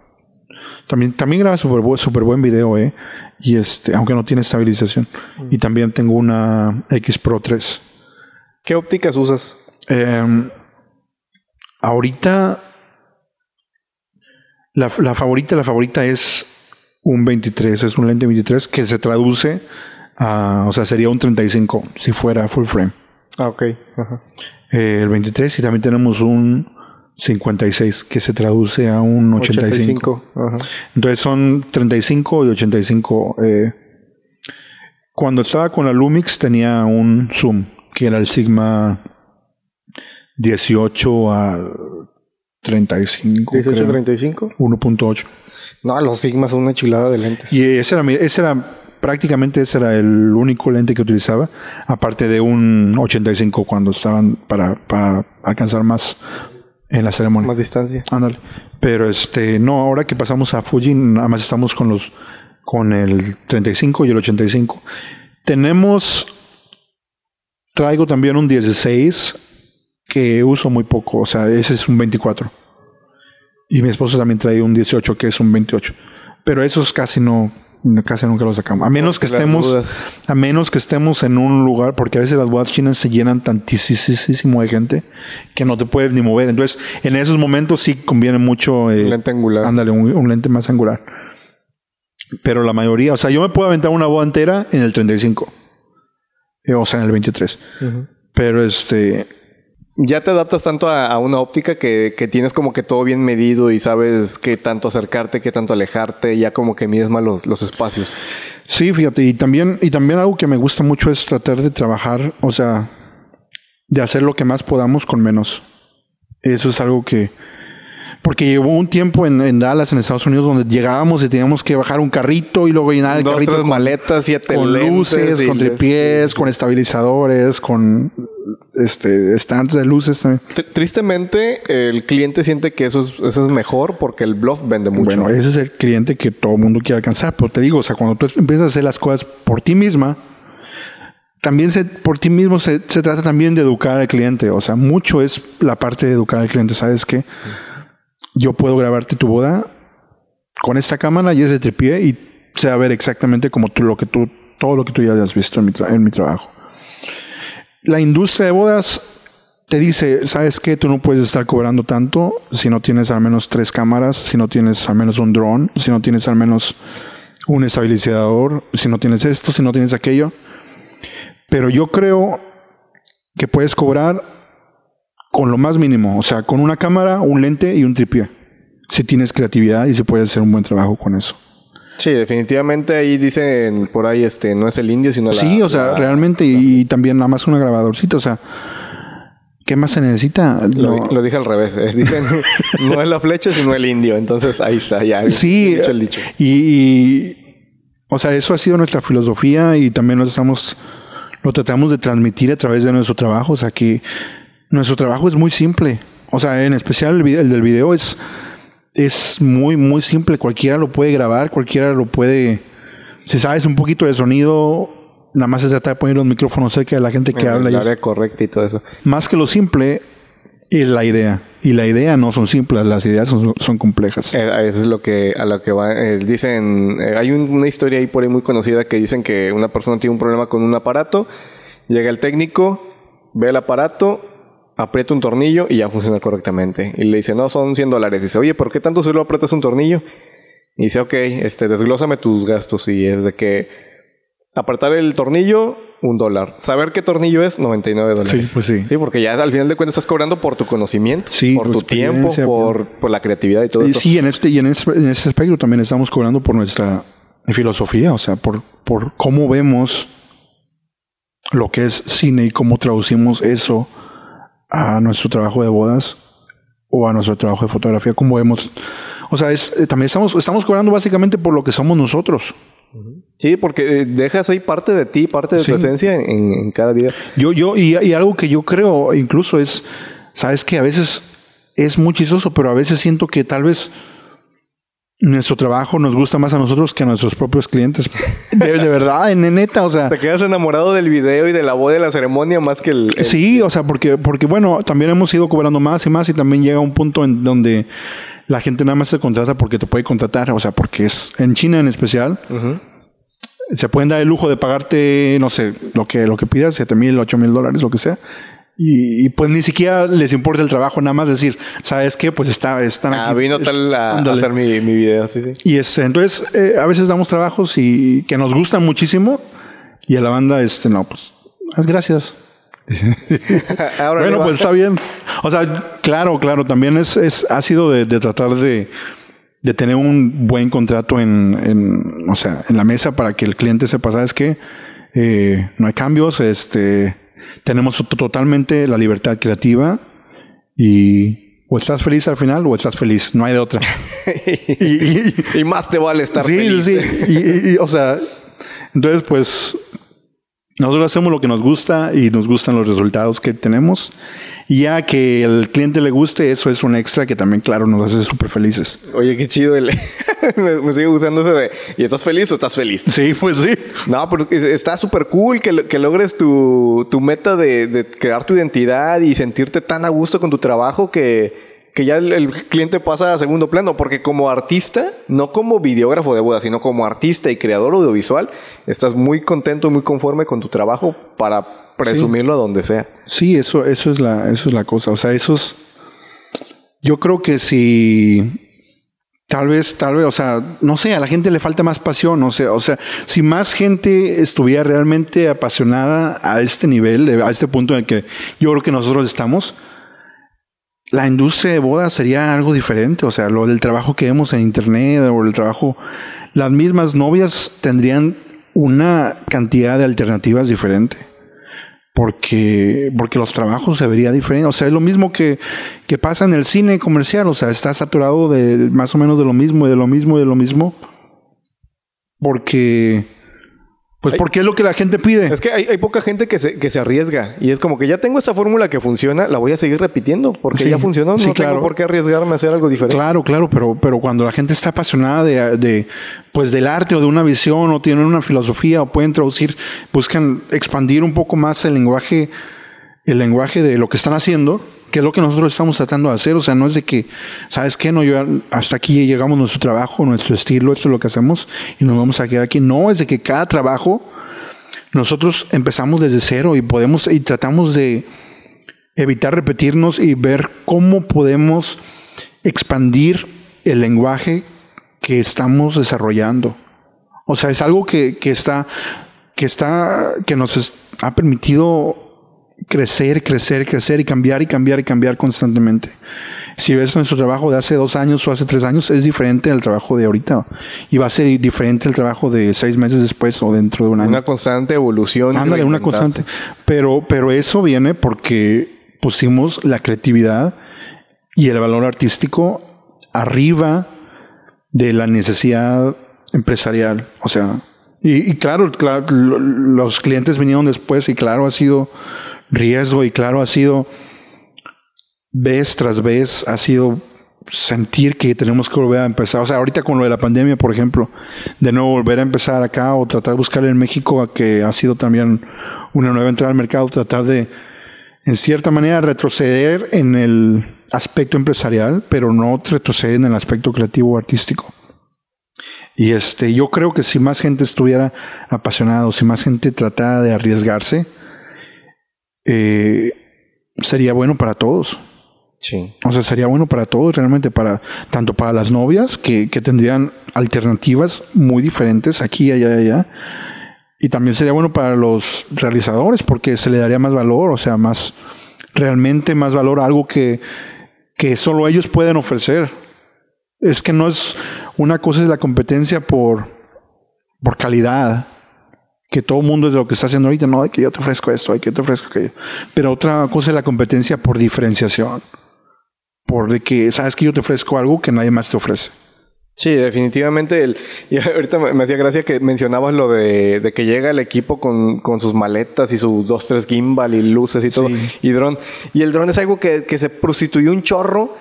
Speaker 2: También, también graba súper buen, super buen video, eh. Y este, aunque no tiene estabilización. Y también tengo una X Pro 3.
Speaker 1: ¿Qué ópticas usas?
Speaker 2: Eh, ahorita la, la favorita, la favorita es un 23, es un lente 23 que se traduce a, o sea, sería un 35 si fuera full frame.
Speaker 1: Ah, ok. Ajá.
Speaker 2: Eh, el 23 y también tenemos un 56 que se traduce a un 85.
Speaker 1: 85. Ajá.
Speaker 2: Entonces son 35 y 85. eh. Cuando estaba con la Lumix tenía un zoom que era el Sigma 18 al 35.
Speaker 1: 18,
Speaker 2: creo.
Speaker 1: 35.
Speaker 2: 1.8.
Speaker 1: No, los Sigma son una chulada de lentes.
Speaker 2: Y ese era, ese era prácticamente ese era el único lente que utilizaba, aparte de un 85 cuando estaban para, para alcanzar más en la ceremonia.
Speaker 1: Más distancia.
Speaker 2: Ándale. Pero este, no, ahora que pasamos a Fuji, nada más estamos con los con el 35 y el 85. Tenemos traigo también un 16 que uso muy poco, o sea, ese es un 24. Y mi esposa también trae un 18 que es un 28. Pero esos casi no Casi nunca lo sacamos. A menos que estemos, a menos que estemos en un lugar, porque a veces las bodas chinas se llenan tantísimo de gente que no te puedes ni mover. Entonces, en esos momentos sí conviene mucho.
Speaker 1: Eh, lente angular.
Speaker 2: Ándale, un, lente más angular. Pero la mayoría, o sea, yo me puedo aventar una boda entera en el 35. Eh, o sea, en el 23. Pero este,
Speaker 1: ya te adaptas tanto a, una óptica que, tienes como que todo bien medido y sabes qué tanto acercarte, qué tanto alejarte, ya como que mides más los, espacios.
Speaker 2: Sí, fíjate, y también, y también algo que me gusta mucho es tratar de trabajar, o sea, de hacer lo que más podamos con menos. Eso es algo que, porque llevó un tiempo en, Dallas, en Estados Unidos, donde llegábamos y teníamos que bajar un carrito y luego llenar el carrito.
Speaker 1: con maletas, siete
Speaker 2: con luces, con tripiés, con estabilizadores, con este estantes de luces también.
Speaker 1: Tristemente, el cliente siente que eso es, eso es mejor porque el bluff vende mucho.
Speaker 2: Bueno, ese es el cliente que todo el mundo quiere alcanzar. Pero te digo, o sea, cuando tú empiezas a hacer las cosas por ti misma, también se, por ti mismo se, se, trata también de educar al cliente. O sea, mucho es la parte de educar al cliente. ¿Sabes qué? yo puedo grabarte tu boda con esta cámara y ese tripié y se va a ver exactamente como tú, lo que tú, todo lo que tú ya hayas visto en mi, en mi trabajo. La industria de bodas te dice, ¿sabes qué? Tú no puedes estar cobrando tanto si no tienes al menos tres cámaras, si no tienes al menos un dron, si no tienes al menos un estabilizador, si no tienes esto, si no tienes aquello. Pero yo creo que puedes cobrar con lo más mínimo, o sea, con una cámara, un lente y un tripié. Si tienes creatividad y se puede hacer un buen trabajo con eso.
Speaker 1: Sí, definitivamente ahí dicen por ahí este no es el indio sino la
Speaker 2: Sí, o sea, realmente y, también nada más una grabadorcita, o sea, ¿qué más se necesita?
Speaker 1: Lo, dije al revés, eh, dicen no es la flecha sino el indio, entonces ahí está ya.
Speaker 2: Sí, el dicho. Y, o sea, eso ha sido nuestra filosofía y también lo estamos lo tratamos de transmitir a través de nuestro trabajo, o sea, que nuestro trabajo es muy simple. O sea, en especial el, el del video es, es muy, muy simple. Cualquiera lo puede grabar, cualquiera lo puede. Si sabes un poquito de sonido, nada más se trata de poner los micrófonos cerca de la gente que habla.
Speaker 1: La área correcta y todo eso.
Speaker 2: Más que lo simple, es la idea. Y la idea no son simples, las ideas son, son complejas.
Speaker 1: Eh, eso es lo que, a lo que va. Eh, dicen, eh, hay una historia ahí por ahí muy conocida que dicen que una persona tiene un problema con un aparato, llega el técnico, ve el aparato, aprieta un tornillo y ya funciona correctamente. Y le dice, no, son 100 dólares. Dice, oye, ¿por qué tanto solo aprietas un tornillo? Y dice, ok, este, desglósame tus gastos. Y es de que apretar el tornillo, un dólar. Saber qué tornillo es, 99 dólares.
Speaker 2: Sí, pues sí.
Speaker 1: Sí, porque ya al final de cuentas estás cobrando por tu conocimiento, por tu tiempo, por, por, la creatividad y todo eso.
Speaker 2: Sí, en este, y en este, en este aspecto también estamos cobrando por nuestra filosofía, o sea, por, por cómo vemos lo que es cine y cómo traducimos eso a nuestro trabajo de bodas o a nuestro trabajo de fotografía, como vemos. O sea, es, eh, también estamos, estamos cobrando básicamente por lo que somos nosotros.
Speaker 1: Sí, porque eh, dejas ahí parte de ti, parte de tu esencia en, cada vida.
Speaker 2: Yo, yo, y, y, algo que yo creo incluso es, sabes que a veces es muy chistoso, pero a veces siento que tal vez nuestro trabajo nos gusta más a nosotros que a nuestros propios clientes. De, verdad, en neta, o sea.
Speaker 1: Te quedas enamorado del video y de la voz de la ceremonia más que el,
Speaker 2: Sí, o sea, porque, porque bueno, también hemos ido cobrando más y más y también llega un punto en donde la gente nada más se contrata porque te puede contratar, o sea, porque es en China en especial. Se pueden dar el lujo de pagarte, no sé, lo que, lo que pidas, 7 mil, 8 mil dólares, lo que sea. Y, pues ni siquiera les importa el trabajo, nada más decir, ¿sabes qué? Pues está, están
Speaker 1: ah, vino tal a, hacer mi, mi, video, sí, sí.
Speaker 2: Y es, entonces, eh, a veces damos trabajos y que nos gustan muchísimo y a la banda, este, no, pues, gracias. bueno, pues está bien. O sea, claro, claro, también es, es ha sido de, tratar de, de, tener un buen contrato en, en, o sea, en la mesa para que el cliente sepa, ¿sabes qué? Eh, no hay cambios, este tenemos totalmente la libertad creativa y o estás feliz al final o estás feliz, no hay de otra.
Speaker 1: y, más te vale estar feliz.
Speaker 2: Sí, sí. Y, o sea, entonces pues nosotros hacemos lo que nos gusta y nos gustan los resultados que tenemos. Y ya que el cliente le guste, eso es un extra que también, claro, nos hace súper felices.
Speaker 1: Oye, qué chido. El... me, sigue gustando ese de, ¿y estás feliz o estás feliz?
Speaker 2: Sí, pues sí.
Speaker 1: No, pero está súper cool que, que, logres tu, tu meta de, de, crear tu identidad y sentirte tan a gusto con tu trabajo que, que ya el, cliente pasa a segundo plano, porque como artista, no como videógrafo de boda, sino como artista y creador audiovisual, estás muy contento, muy conforme con tu trabajo para presumirlo a donde sea.
Speaker 2: Sí, eso, eso es la, eso es la cosa. O sea, esos, yo creo que si Tal vez, tal vez, o sea, no sé, a la gente le falta más pasión, o sea, o sea, si más gente estuviera realmente apasionada a este nivel, a este punto en el que yo creo que nosotros estamos, la industria de bodas sería algo diferente. O sea, lo del trabajo que vemos en internet o el trabajo, las mismas novias tendrían una cantidad de alternativas diferente. Porque, porque los trabajos se vería diferente. O sea, es lo mismo que, que pasa en el cine comercial. O sea, está saturado de más o menos de lo mismo, de lo mismo, de lo mismo. Porque pues porque es lo que la gente pide.
Speaker 1: Es que hay, poca gente que se, que se arriesga. Y es como que ya tengo esta fórmula que funciona, la voy a seguir repitiendo. Porque ya funcionó. No tengo por qué arriesgarme a hacer algo diferente.
Speaker 2: Claro, claro. Pero, pero cuando la gente está apasionada de, de, pues del arte o de una visión o tienen una filosofía o pueden traducir, buscan expandir un poco más el lenguaje, el lenguaje de lo que están haciendo que es lo que nosotros estamos tratando de hacer. O sea, no es de que, ¿sabes qué? No, yo hasta aquí llegamos nuestro trabajo, nuestro estilo, esto es lo que hacemos y nos vamos a quedar aquí. No, es de que cada trabajo nosotros empezamos desde cero y podemos y tratamos de evitar repetirnos y ver cómo podemos expandir el lenguaje que estamos desarrollando. O sea, es algo que, que está, que está, que nos ha permitido crecer, crecer, crecer y cambiar y cambiar y cambiar constantemente. Si ves nuestro trabajo de hace dos años o hace tres años, es diferente al trabajo de ahorita. Y va a ser diferente el trabajo de seis meses después o dentro de un año.
Speaker 1: Una constante evolución.
Speaker 2: Ándale, una constante. Pero, pero eso viene porque pusimos la creatividad y el valor artístico arriba de la necesidad empresarial. O sea, y, y claro, claro, los clientes vinieron después y claro, ha sido riesgo y claro, ha sido vez tras vez, ha sido sentir que tenemos que volver a empezar. O sea, ahorita con lo de la pandemia, por ejemplo, de nuevo volver a empezar acá o tratar de buscar en México, que ha sido también una nueva entrada al mercado, tratar de, en cierta manera, retroceder en el aspecto empresarial, pero no retroceder en el aspecto creativo o artístico. Y este, yo creo que si más gente estuviera apasionada, si más gente tratara de arriesgarse, eh, sería bueno para todos.
Speaker 1: Sí.
Speaker 2: O sea, sería bueno para todos, realmente, para tanto para las novias, que, que tendrían alternativas muy diferentes aquí, allá, allá. Y también sería bueno para los realizadores, porque se le daría más valor, o sea, más, realmente más valor a algo que, que solo ellos pueden ofrecer. Es que no es, una cosa es la competencia por, por calidad, que todo el mundo es lo que está haciendo ahorita, no, hay que yo te ofrezco esto, hay que yo te ofrezco aquello. Pero otra cosa es la competencia por diferenciación. Por de que sabes que yo te ofrezco algo que nadie más te ofrece.
Speaker 1: Sí, definitivamente. El, y ahorita me, hacía gracia que mencionabas lo de, de que llega el equipo con, con, sus maletas y sus dos, tres gimbal y luces y todo, y dron. Y el dron es algo que, que se prostituyó un chorro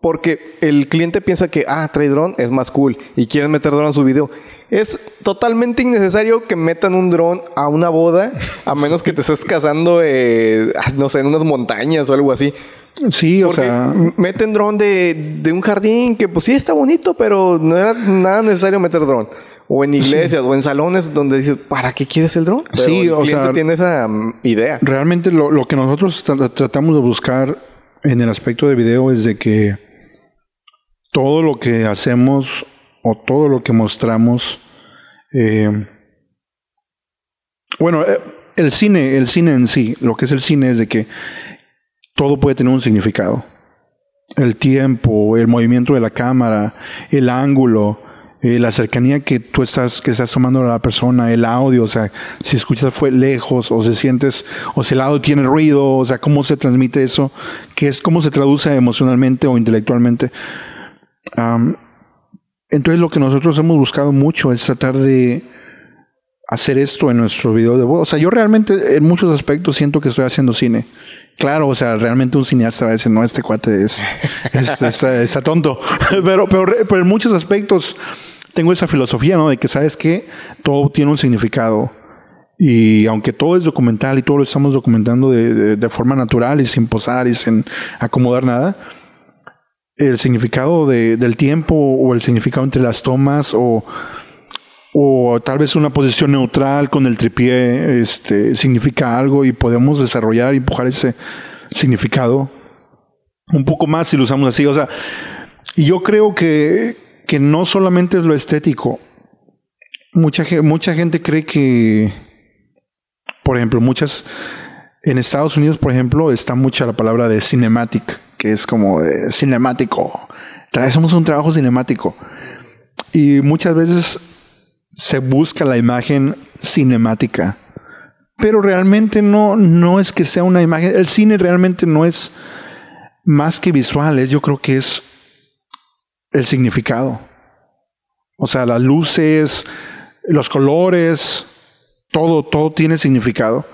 Speaker 1: porque el cliente piensa que, ah, trae dron, es más cool y quieren meter dron en su video. Es totalmente innecesario que metan un dron a una boda, a menos que te estés casando, eh, no sé, en unas montañas o algo así.
Speaker 2: Sí, o sea.
Speaker 1: Meten dron de, de, un jardín que, pues sí, está bonito, pero no era nada necesario meter dron. O en iglesias o en salones donde dices, ¿para qué quieres el dron?
Speaker 2: sí, o sea.
Speaker 1: tiene esa mm, idea.
Speaker 2: Realmente lo, lo que nosotros tratamos de buscar en el aspecto de video es de que todo lo que hacemos o todo lo que mostramos. Eh, bueno, eh, el cine, el cine en sí, lo que es el cine es de que todo puede tener un significado. El tiempo, el movimiento de la cámara, el ángulo, eh, la cercanía que tú estás, que estás tomando a la persona, el audio, o sea, si escuchas fue lejos, o se sientes, o si el audio tiene ruido, o sea, cómo se transmite eso, qué es, cómo se traduce emocionalmente o intelectualmente entonces lo que nosotros hemos buscado mucho es tratar de hacer esto en nuestro video de voz. O sea, yo realmente en muchos aspectos siento que estoy haciendo cine. Claro, o sea, realmente un cineasta va a decir, no, este cuate es, está, tonto. pero, pero, pero, en muchos aspectos tengo esa filosofía, ¿no? De que sabes que todo tiene un significado. Y aunque todo es documental y todo lo estamos documentando de, de forma natural y sin posar y sin acomodar nada, el significado del tiempo o el significado entre las tomas o, o tal vez una posición neutral con el tripié este, significa algo y podemos desarrollar y empujar ese significado un poco más si lo usamos así. O sea, y yo creo que, que no solamente es lo estético. Mucha, mucha gente cree que, por ejemplo, muchas, en Estados Unidos, por ejemplo, está mucha la palabra de cinematic, que es como de cinemático. Traemos un trabajo cinemático. Y muchas veces se busca la imagen cinemática. Pero realmente no, no es que sea una imagen. El cine realmente no es más que visuales. Yo creo que es el significado. O sea, las luces, los colores, todo, todo tiene significado.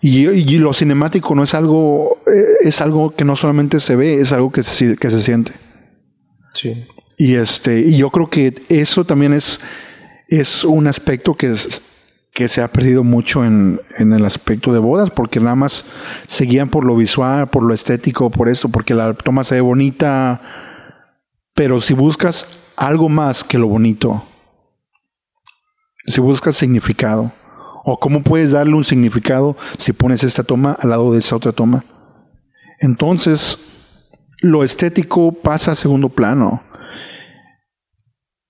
Speaker 2: Y, lo cinemático no es algo, eh, es algo que no solamente se ve, es algo que se, que se siente.
Speaker 1: Sí.
Speaker 2: Y este, y yo creo que eso también es, es un aspecto que, que se ha perdido mucho en, en, el aspecto de bodas, porque nada más seguían por lo visual, por lo estético, por eso, porque la toma se ve bonita. Pero si buscas algo más que lo bonito, si buscas significado, o cómo puedes darle un significado si pones esta toma al lado de esa otra toma. Entonces, lo estético pasa a segundo plano.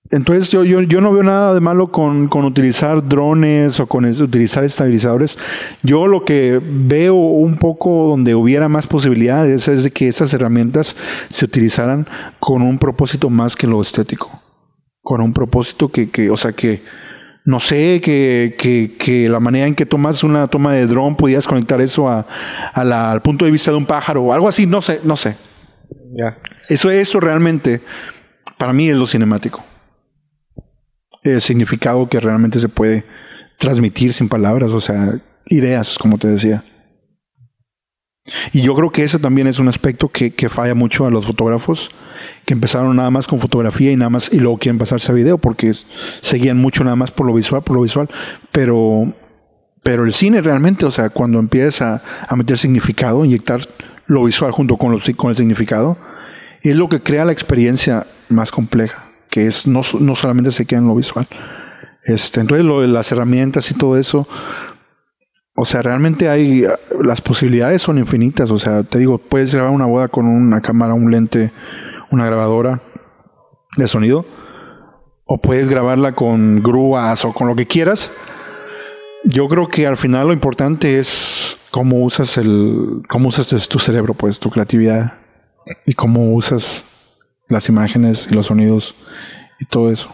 Speaker 2: Entonces yo, yo, yo no veo nada de malo con, con utilizar drones o con utilizar estabilizadores. Yo lo que veo un poco donde hubiera más posibilidades es de que esas herramientas se utilizaran con un propósito más que lo estético. Con un propósito que, que o sea, que, no sé, que, que, que, la manera en que tomas una toma de dron podías conectar eso a, al punto de vista de un pájaro o algo así, no sé, no sé. Eso, eso realmente, para mí es lo cinemático. El significado que realmente se puede transmitir sin palabras, o sea, ideas, como te decía. Y yo creo que ese también es un aspecto que, que, falla mucho a los fotógrafos, que empezaron nada más con fotografía y nada más, y luego quieren pasarse a video porque seguían mucho nada más por lo visual, por lo visual. Pero, pero el cine realmente, o sea, cuando empieza a, meter significado, inyectar lo visual junto con, los, con el significado, es lo que crea la experiencia más compleja, que es no, no solamente se queda en lo visual. Este, entonces, lo de las herramientas y todo eso, o sea, realmente hay, las posibilidades son infinitas. O sea, te digo, puedes grabar una boda con una cámara, un lente, una grabadora de sonido. O puedes grabarla con grúas o con lo que quieras. Yo creo que al final lo importante es cómo usas el, cómo usas tu cerebro, pues, tu creatividad. Y cómo usas las imágenes y los sonidos y todo eso.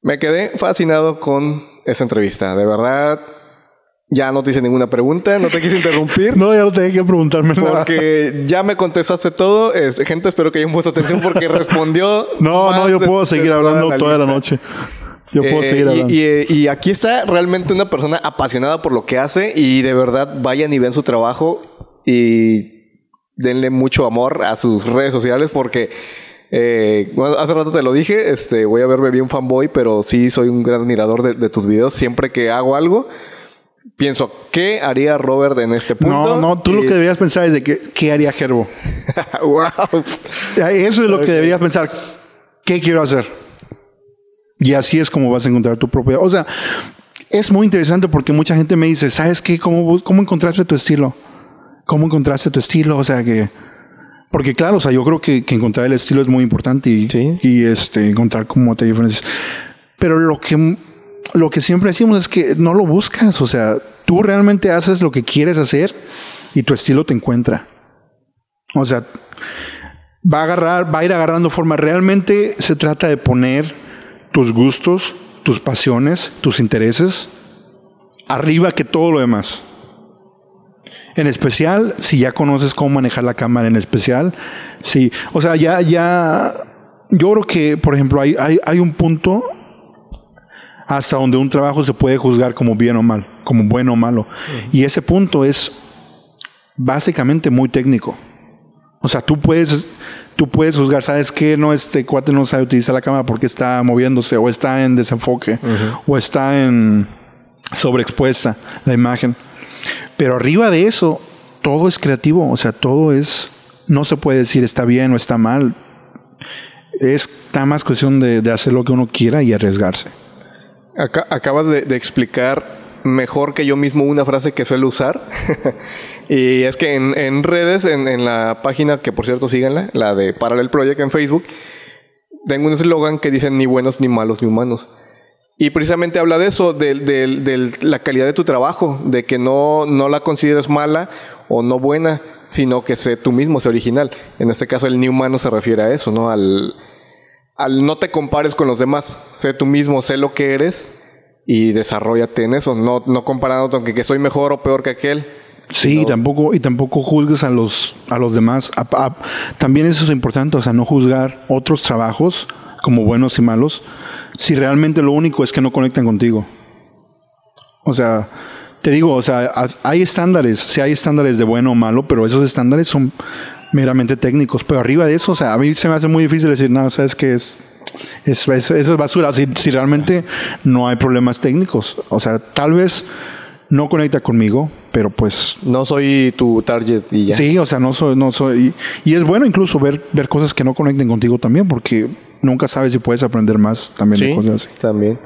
Speaker 1: Me quedé fascinado con esa entrevista. De verdad, ya no te hice ninguna pregunta, no te quise interrumpir.
Speaker 2: no, ya no tenía que preguntarme
Speaker 1: nada. Porque ya me contestaste todo. gente, espero que hayan puesto atención porque respondió.
Speaker 2: no, no, yo puedo seguir hablando toda la, noche. Yo puedo
Speaker 1: eh,
Speaker 2: seguir hablando.
Speaker 1: Y, aquí está realmente una persona apasionada por lo que hace y de verdad vayan y ven su trabajo y denle mucho amor a sus redes sociales porque eh, hace rato te lo dije, este, voy a verme bien fanboy, pero sí soy un gran admirador de, de tus videos. Siempre que hago algo, pienso, ¿qué haría Robert en este punto?
Speaker 2: No, no, tú lo que deberías pensar es de que, ¿qué haría Gerbo?
Speaker 1: wow.
Speaker 2: Eso es lo que deberías pensar. ¿Qué quiero hacer? Y así es como vas a encontrar tu propia. O sea, es muy interesante porque mucha gente me dice, ¿sabes qué? ¿Cómo, cómo encontraste tu estilo? ¿Cómo encontraste tu estilo? O sea, que. Porque claro, o sea, yo creo que, que encontrar el estilo es muy importante y, y este, encontrar cómo te diferencias. Pero lo que lo que siempre decimos es que no lo buscas, o sea, tú realmente haces lo que quieres hacer y tu estilo te encuentra. O sea, va a agarrar, va a ir agarrando forma. Realmente se trata de poner tus gustos, tus pasiones, tus intereses arriba que todo lo demás. En especial, si ya conoces cómo manejar la cámara, en especial, sí. O sea, ya, ya, yo creo que, por ejemplo, hay, hay, hay un punto hasta donde un trabajo se puede juzgar como bien o mal, como bueno o malo. Y ese punto es básicamente muy técnico. O sea, tú puedes, tú puedes juzgar, ¿sabes qué? No, este cuate no sabe utilizar la cámara porque está moviéndose o está en desenfoque o está en sobreexpuesta la imagen. Pero arriba de eso, todo es creativo, o sea, todo es, no se puede decir está bien o está mal. Es nada más cuestión de, hacer lo que uno quiera y arriesgarse.
Speaker 1: Acabas de, explicar mejor que yo mismo una frase que suelo usar. y es que en, redes, en, la página, que por cierto síganla, la de Parallel Project en Facebook, tengo un eslogan que dice ni buenos, ni malos, ni humanos. Y precisamente habla de eso, de, la calidad de tu trabajo, de que no, no la consideres mala o no buena, sino que sé tú mismo, sé original. En este caso, el ni humano se refiere a eso, ¿no? Al, al no te compares con los demás, sé tú mismo, sé lo que eres y desarrollate en eso, no, no comparándote aunque que soy mejor o peor que aquel.
Speaker 2: Sí, y tampoco, y tampoco juzgues a los, a los demás. también eso es importante, o sea, no juzgar otros trabajos como buenos y malos, si realmente lo único es que no conectan contigo. O sea, te digo, o sea, hay estándares, sí hay estándares de bueno o malo, pero esos estándares son meramente técnicos. Pero arriba de eso, o sea, a mí se me hace muy difícil decir, no, sabes que es eso, es basura. Si, si, realmente no hay problemas técnicos. O sea, tal vez no conecta conmigo, pero pues...
Speaker 1: No soy tu target y ya.
Speaker 2: Sí, o sea, no soy... No soy y es bueno incluso ver, ver cosas que no conecten contigo también, porque nunca sabes si puedes aprender más también de cosas así.
Speaker 1: también.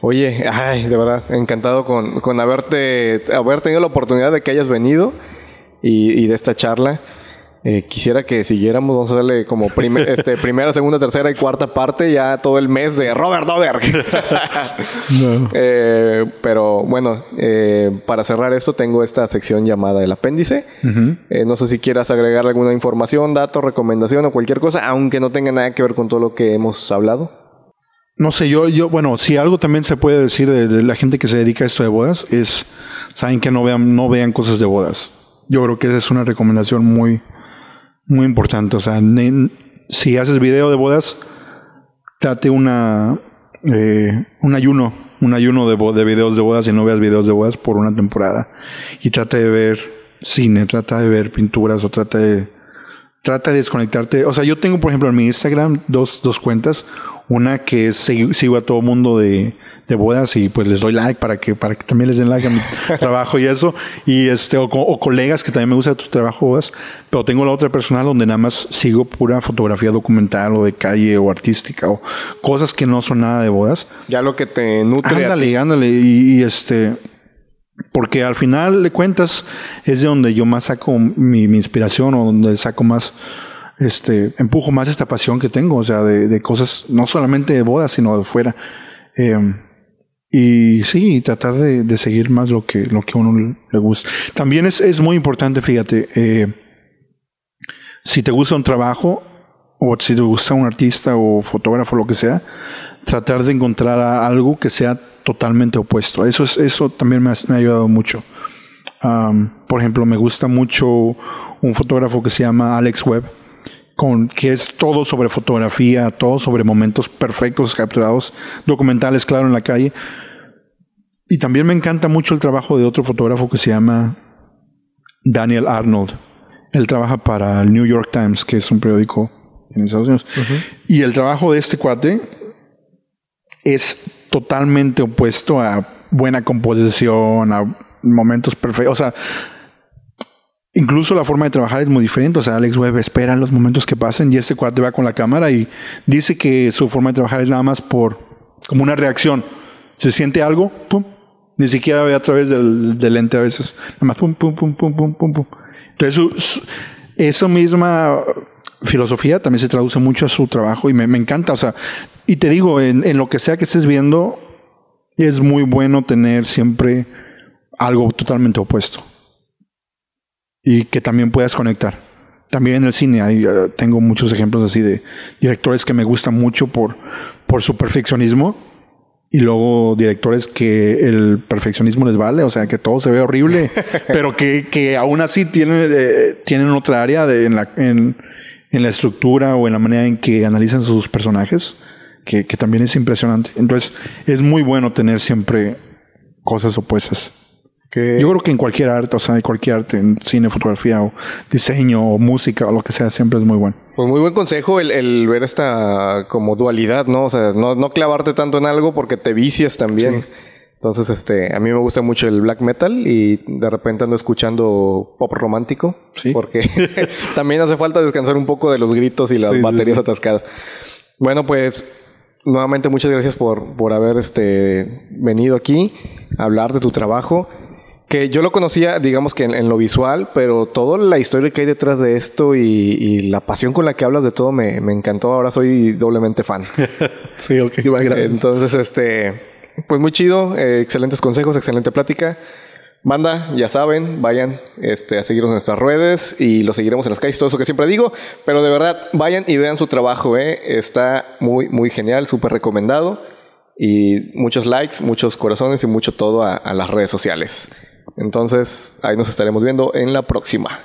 Speaker 1: Oye, ay, de verdad, encantado con, con haberte, haber tenido la oportunidad de que hayas venido y, y de esta charla. Eh, quisiera que siguiéramos, vamos a darle como este, primera, segunda, tercera y cuarta parte, ya todo el mes de Robert Dover. Eh, pero bueno, eh, para cerrar esto tengo esta sección llamada el apéndice. no sé si quieras agregar alguna información, dato, recomendación o cualquier cosa, aunque no tenga nada que ver con todo lo que hemos hablado.
Speaker 2: No sé, yo, yo, bueno, si algo también se puede decir de, la gente que se dedica a esto de bodas es, saben que no vean, no vean cosas de bodas. Yo creo que esa es una recomendación muy, muy importante. O sea, si haces video de bodas, date una, eh, un ayuno, un ayuno de, de videos de bodas y no veas videos de bodas por una temporada. Y trata de ver cine, trata de ver pinturas o trata de, trata de desconectarte. O sea, yo tengo, por ejemplo, en mi Instagram dos, dos cuentas. Una que es, sigo a todo mundo de, de bodas y pues les doy like para que para que también les den like a mi trabajo y eso. Y este o, colegas que también me gusta tu trabajo bodas. Pero tengo la otra personal donde nada más sigo pura fotografía documental o de calle o artística o cosas que no son nada de bodas.
Speaker 1: Ya lo que te nutre
Speaker 2: ándale ándale. Y, este porque al final de cuentas es de donde yo más saco mi, inspiración o donde saco más este empujo más esta pasión que tengo o sea de, de cosas no solamente de bodas sino de fuera eh, y sí, tratar de, seguir más lo que, lo que uno le gusta. También es, es muy importante, fíjate, eh, si te gusta un trabajo, o si te gusta un artista o fotógrafo, lo que sea, tratar de encontrar algo que sea totalmente opuesto. Eso, es, eso también me ha, ayudado mucho. por ejemplo, me gusta mucho un fotógrafo que se llama Alex Webb, que es todo sobre fotografía, todo sobre momentos perfectos capturados, documentales, claro, en la calle y también me encanta mucho el trabajo de otro fotógrafo que se llama Daniel Arnold. Él trabaja para el New York Times, que es un periódico en Estados Unidos. Y el trabajo de este cuate es totalmente opuesto a buena composición, a momentos perfectos. O sea, incluso la forma de trabajar es muy diferente. O sea, Alex Webb espera los momentos que pasen y este cuate va con la cámara y dice que su forma de trabajar es nada más por como una reacción. Se siente algo, pum, ni siquiera ve a través del, lente a veces. Nada más pum, pum, pum, pum, pum, pum, pum. Entonces, esa misma filosofía también se traduce mucho a su trabajo y me, encanta. O sea, y te digo, en, en, lo que sea que estés viendo, es muy bueno tener siempre algo totalmente opuesto. Y que también puedas conectar. También en el cine hay, eh, tengo muchos ejemplos así de directores que me gustan mucho por, por su perfeccionismo y luego directores que el perfeccionismo les vale, o sea, que todo se ve horrible, pero que, que aún así tienen, eh, tienen otra área de, en, la, en, en, la estructura o en la manera en que analizan sus personajes, que, que también es impresionante. Entonces, es muy bueno tener siempre cosas opuestas. Yo creo que en cualquier arte, o sea, en cualquier arte, en cine, fotografía o diseño o música o lo que sea, siempre es muy bueno.
Speaker 1: Pues muy buen consejo el, ver esta como dualidad, ¿no? O sea, no, clavarte tanto en algo porque te vicias también. Entonces, este, a mí me gusta mucho el black metal y de repente ando escuchando pop romántico. Porque también hace falta descansar un poco de los gritos y las baterías atascadas. Bueno, pues nuevamente muchas gracias por, por haber este, venido aquí a hablar de tu trabajo. Que yo lo conocía, digamos que en, lo visual, pero toda la historia que hay detrás de esto y, la pasión con la que hablas de todo me, me encantó. Ahora soy doblemente fan.
Speaker 2: sí, ok, gracias.
Speaker 1: Entonces, este, pues muy chido, eh, excelentes consejos, excelente plática. Banda, ya saben, vayan este, a seguirnos en nuestras redes y lo seguiremos en las calles, todo eso que siempre digo. Pero de verdad, vayan y vean su trabajo, ¿eh? Está muy, muy genial, súper recomendado. Y muchos likes, muchos corazones y mucho todo a las redes sociales. Entonces, ahí nos estaremos viendo en la próxima.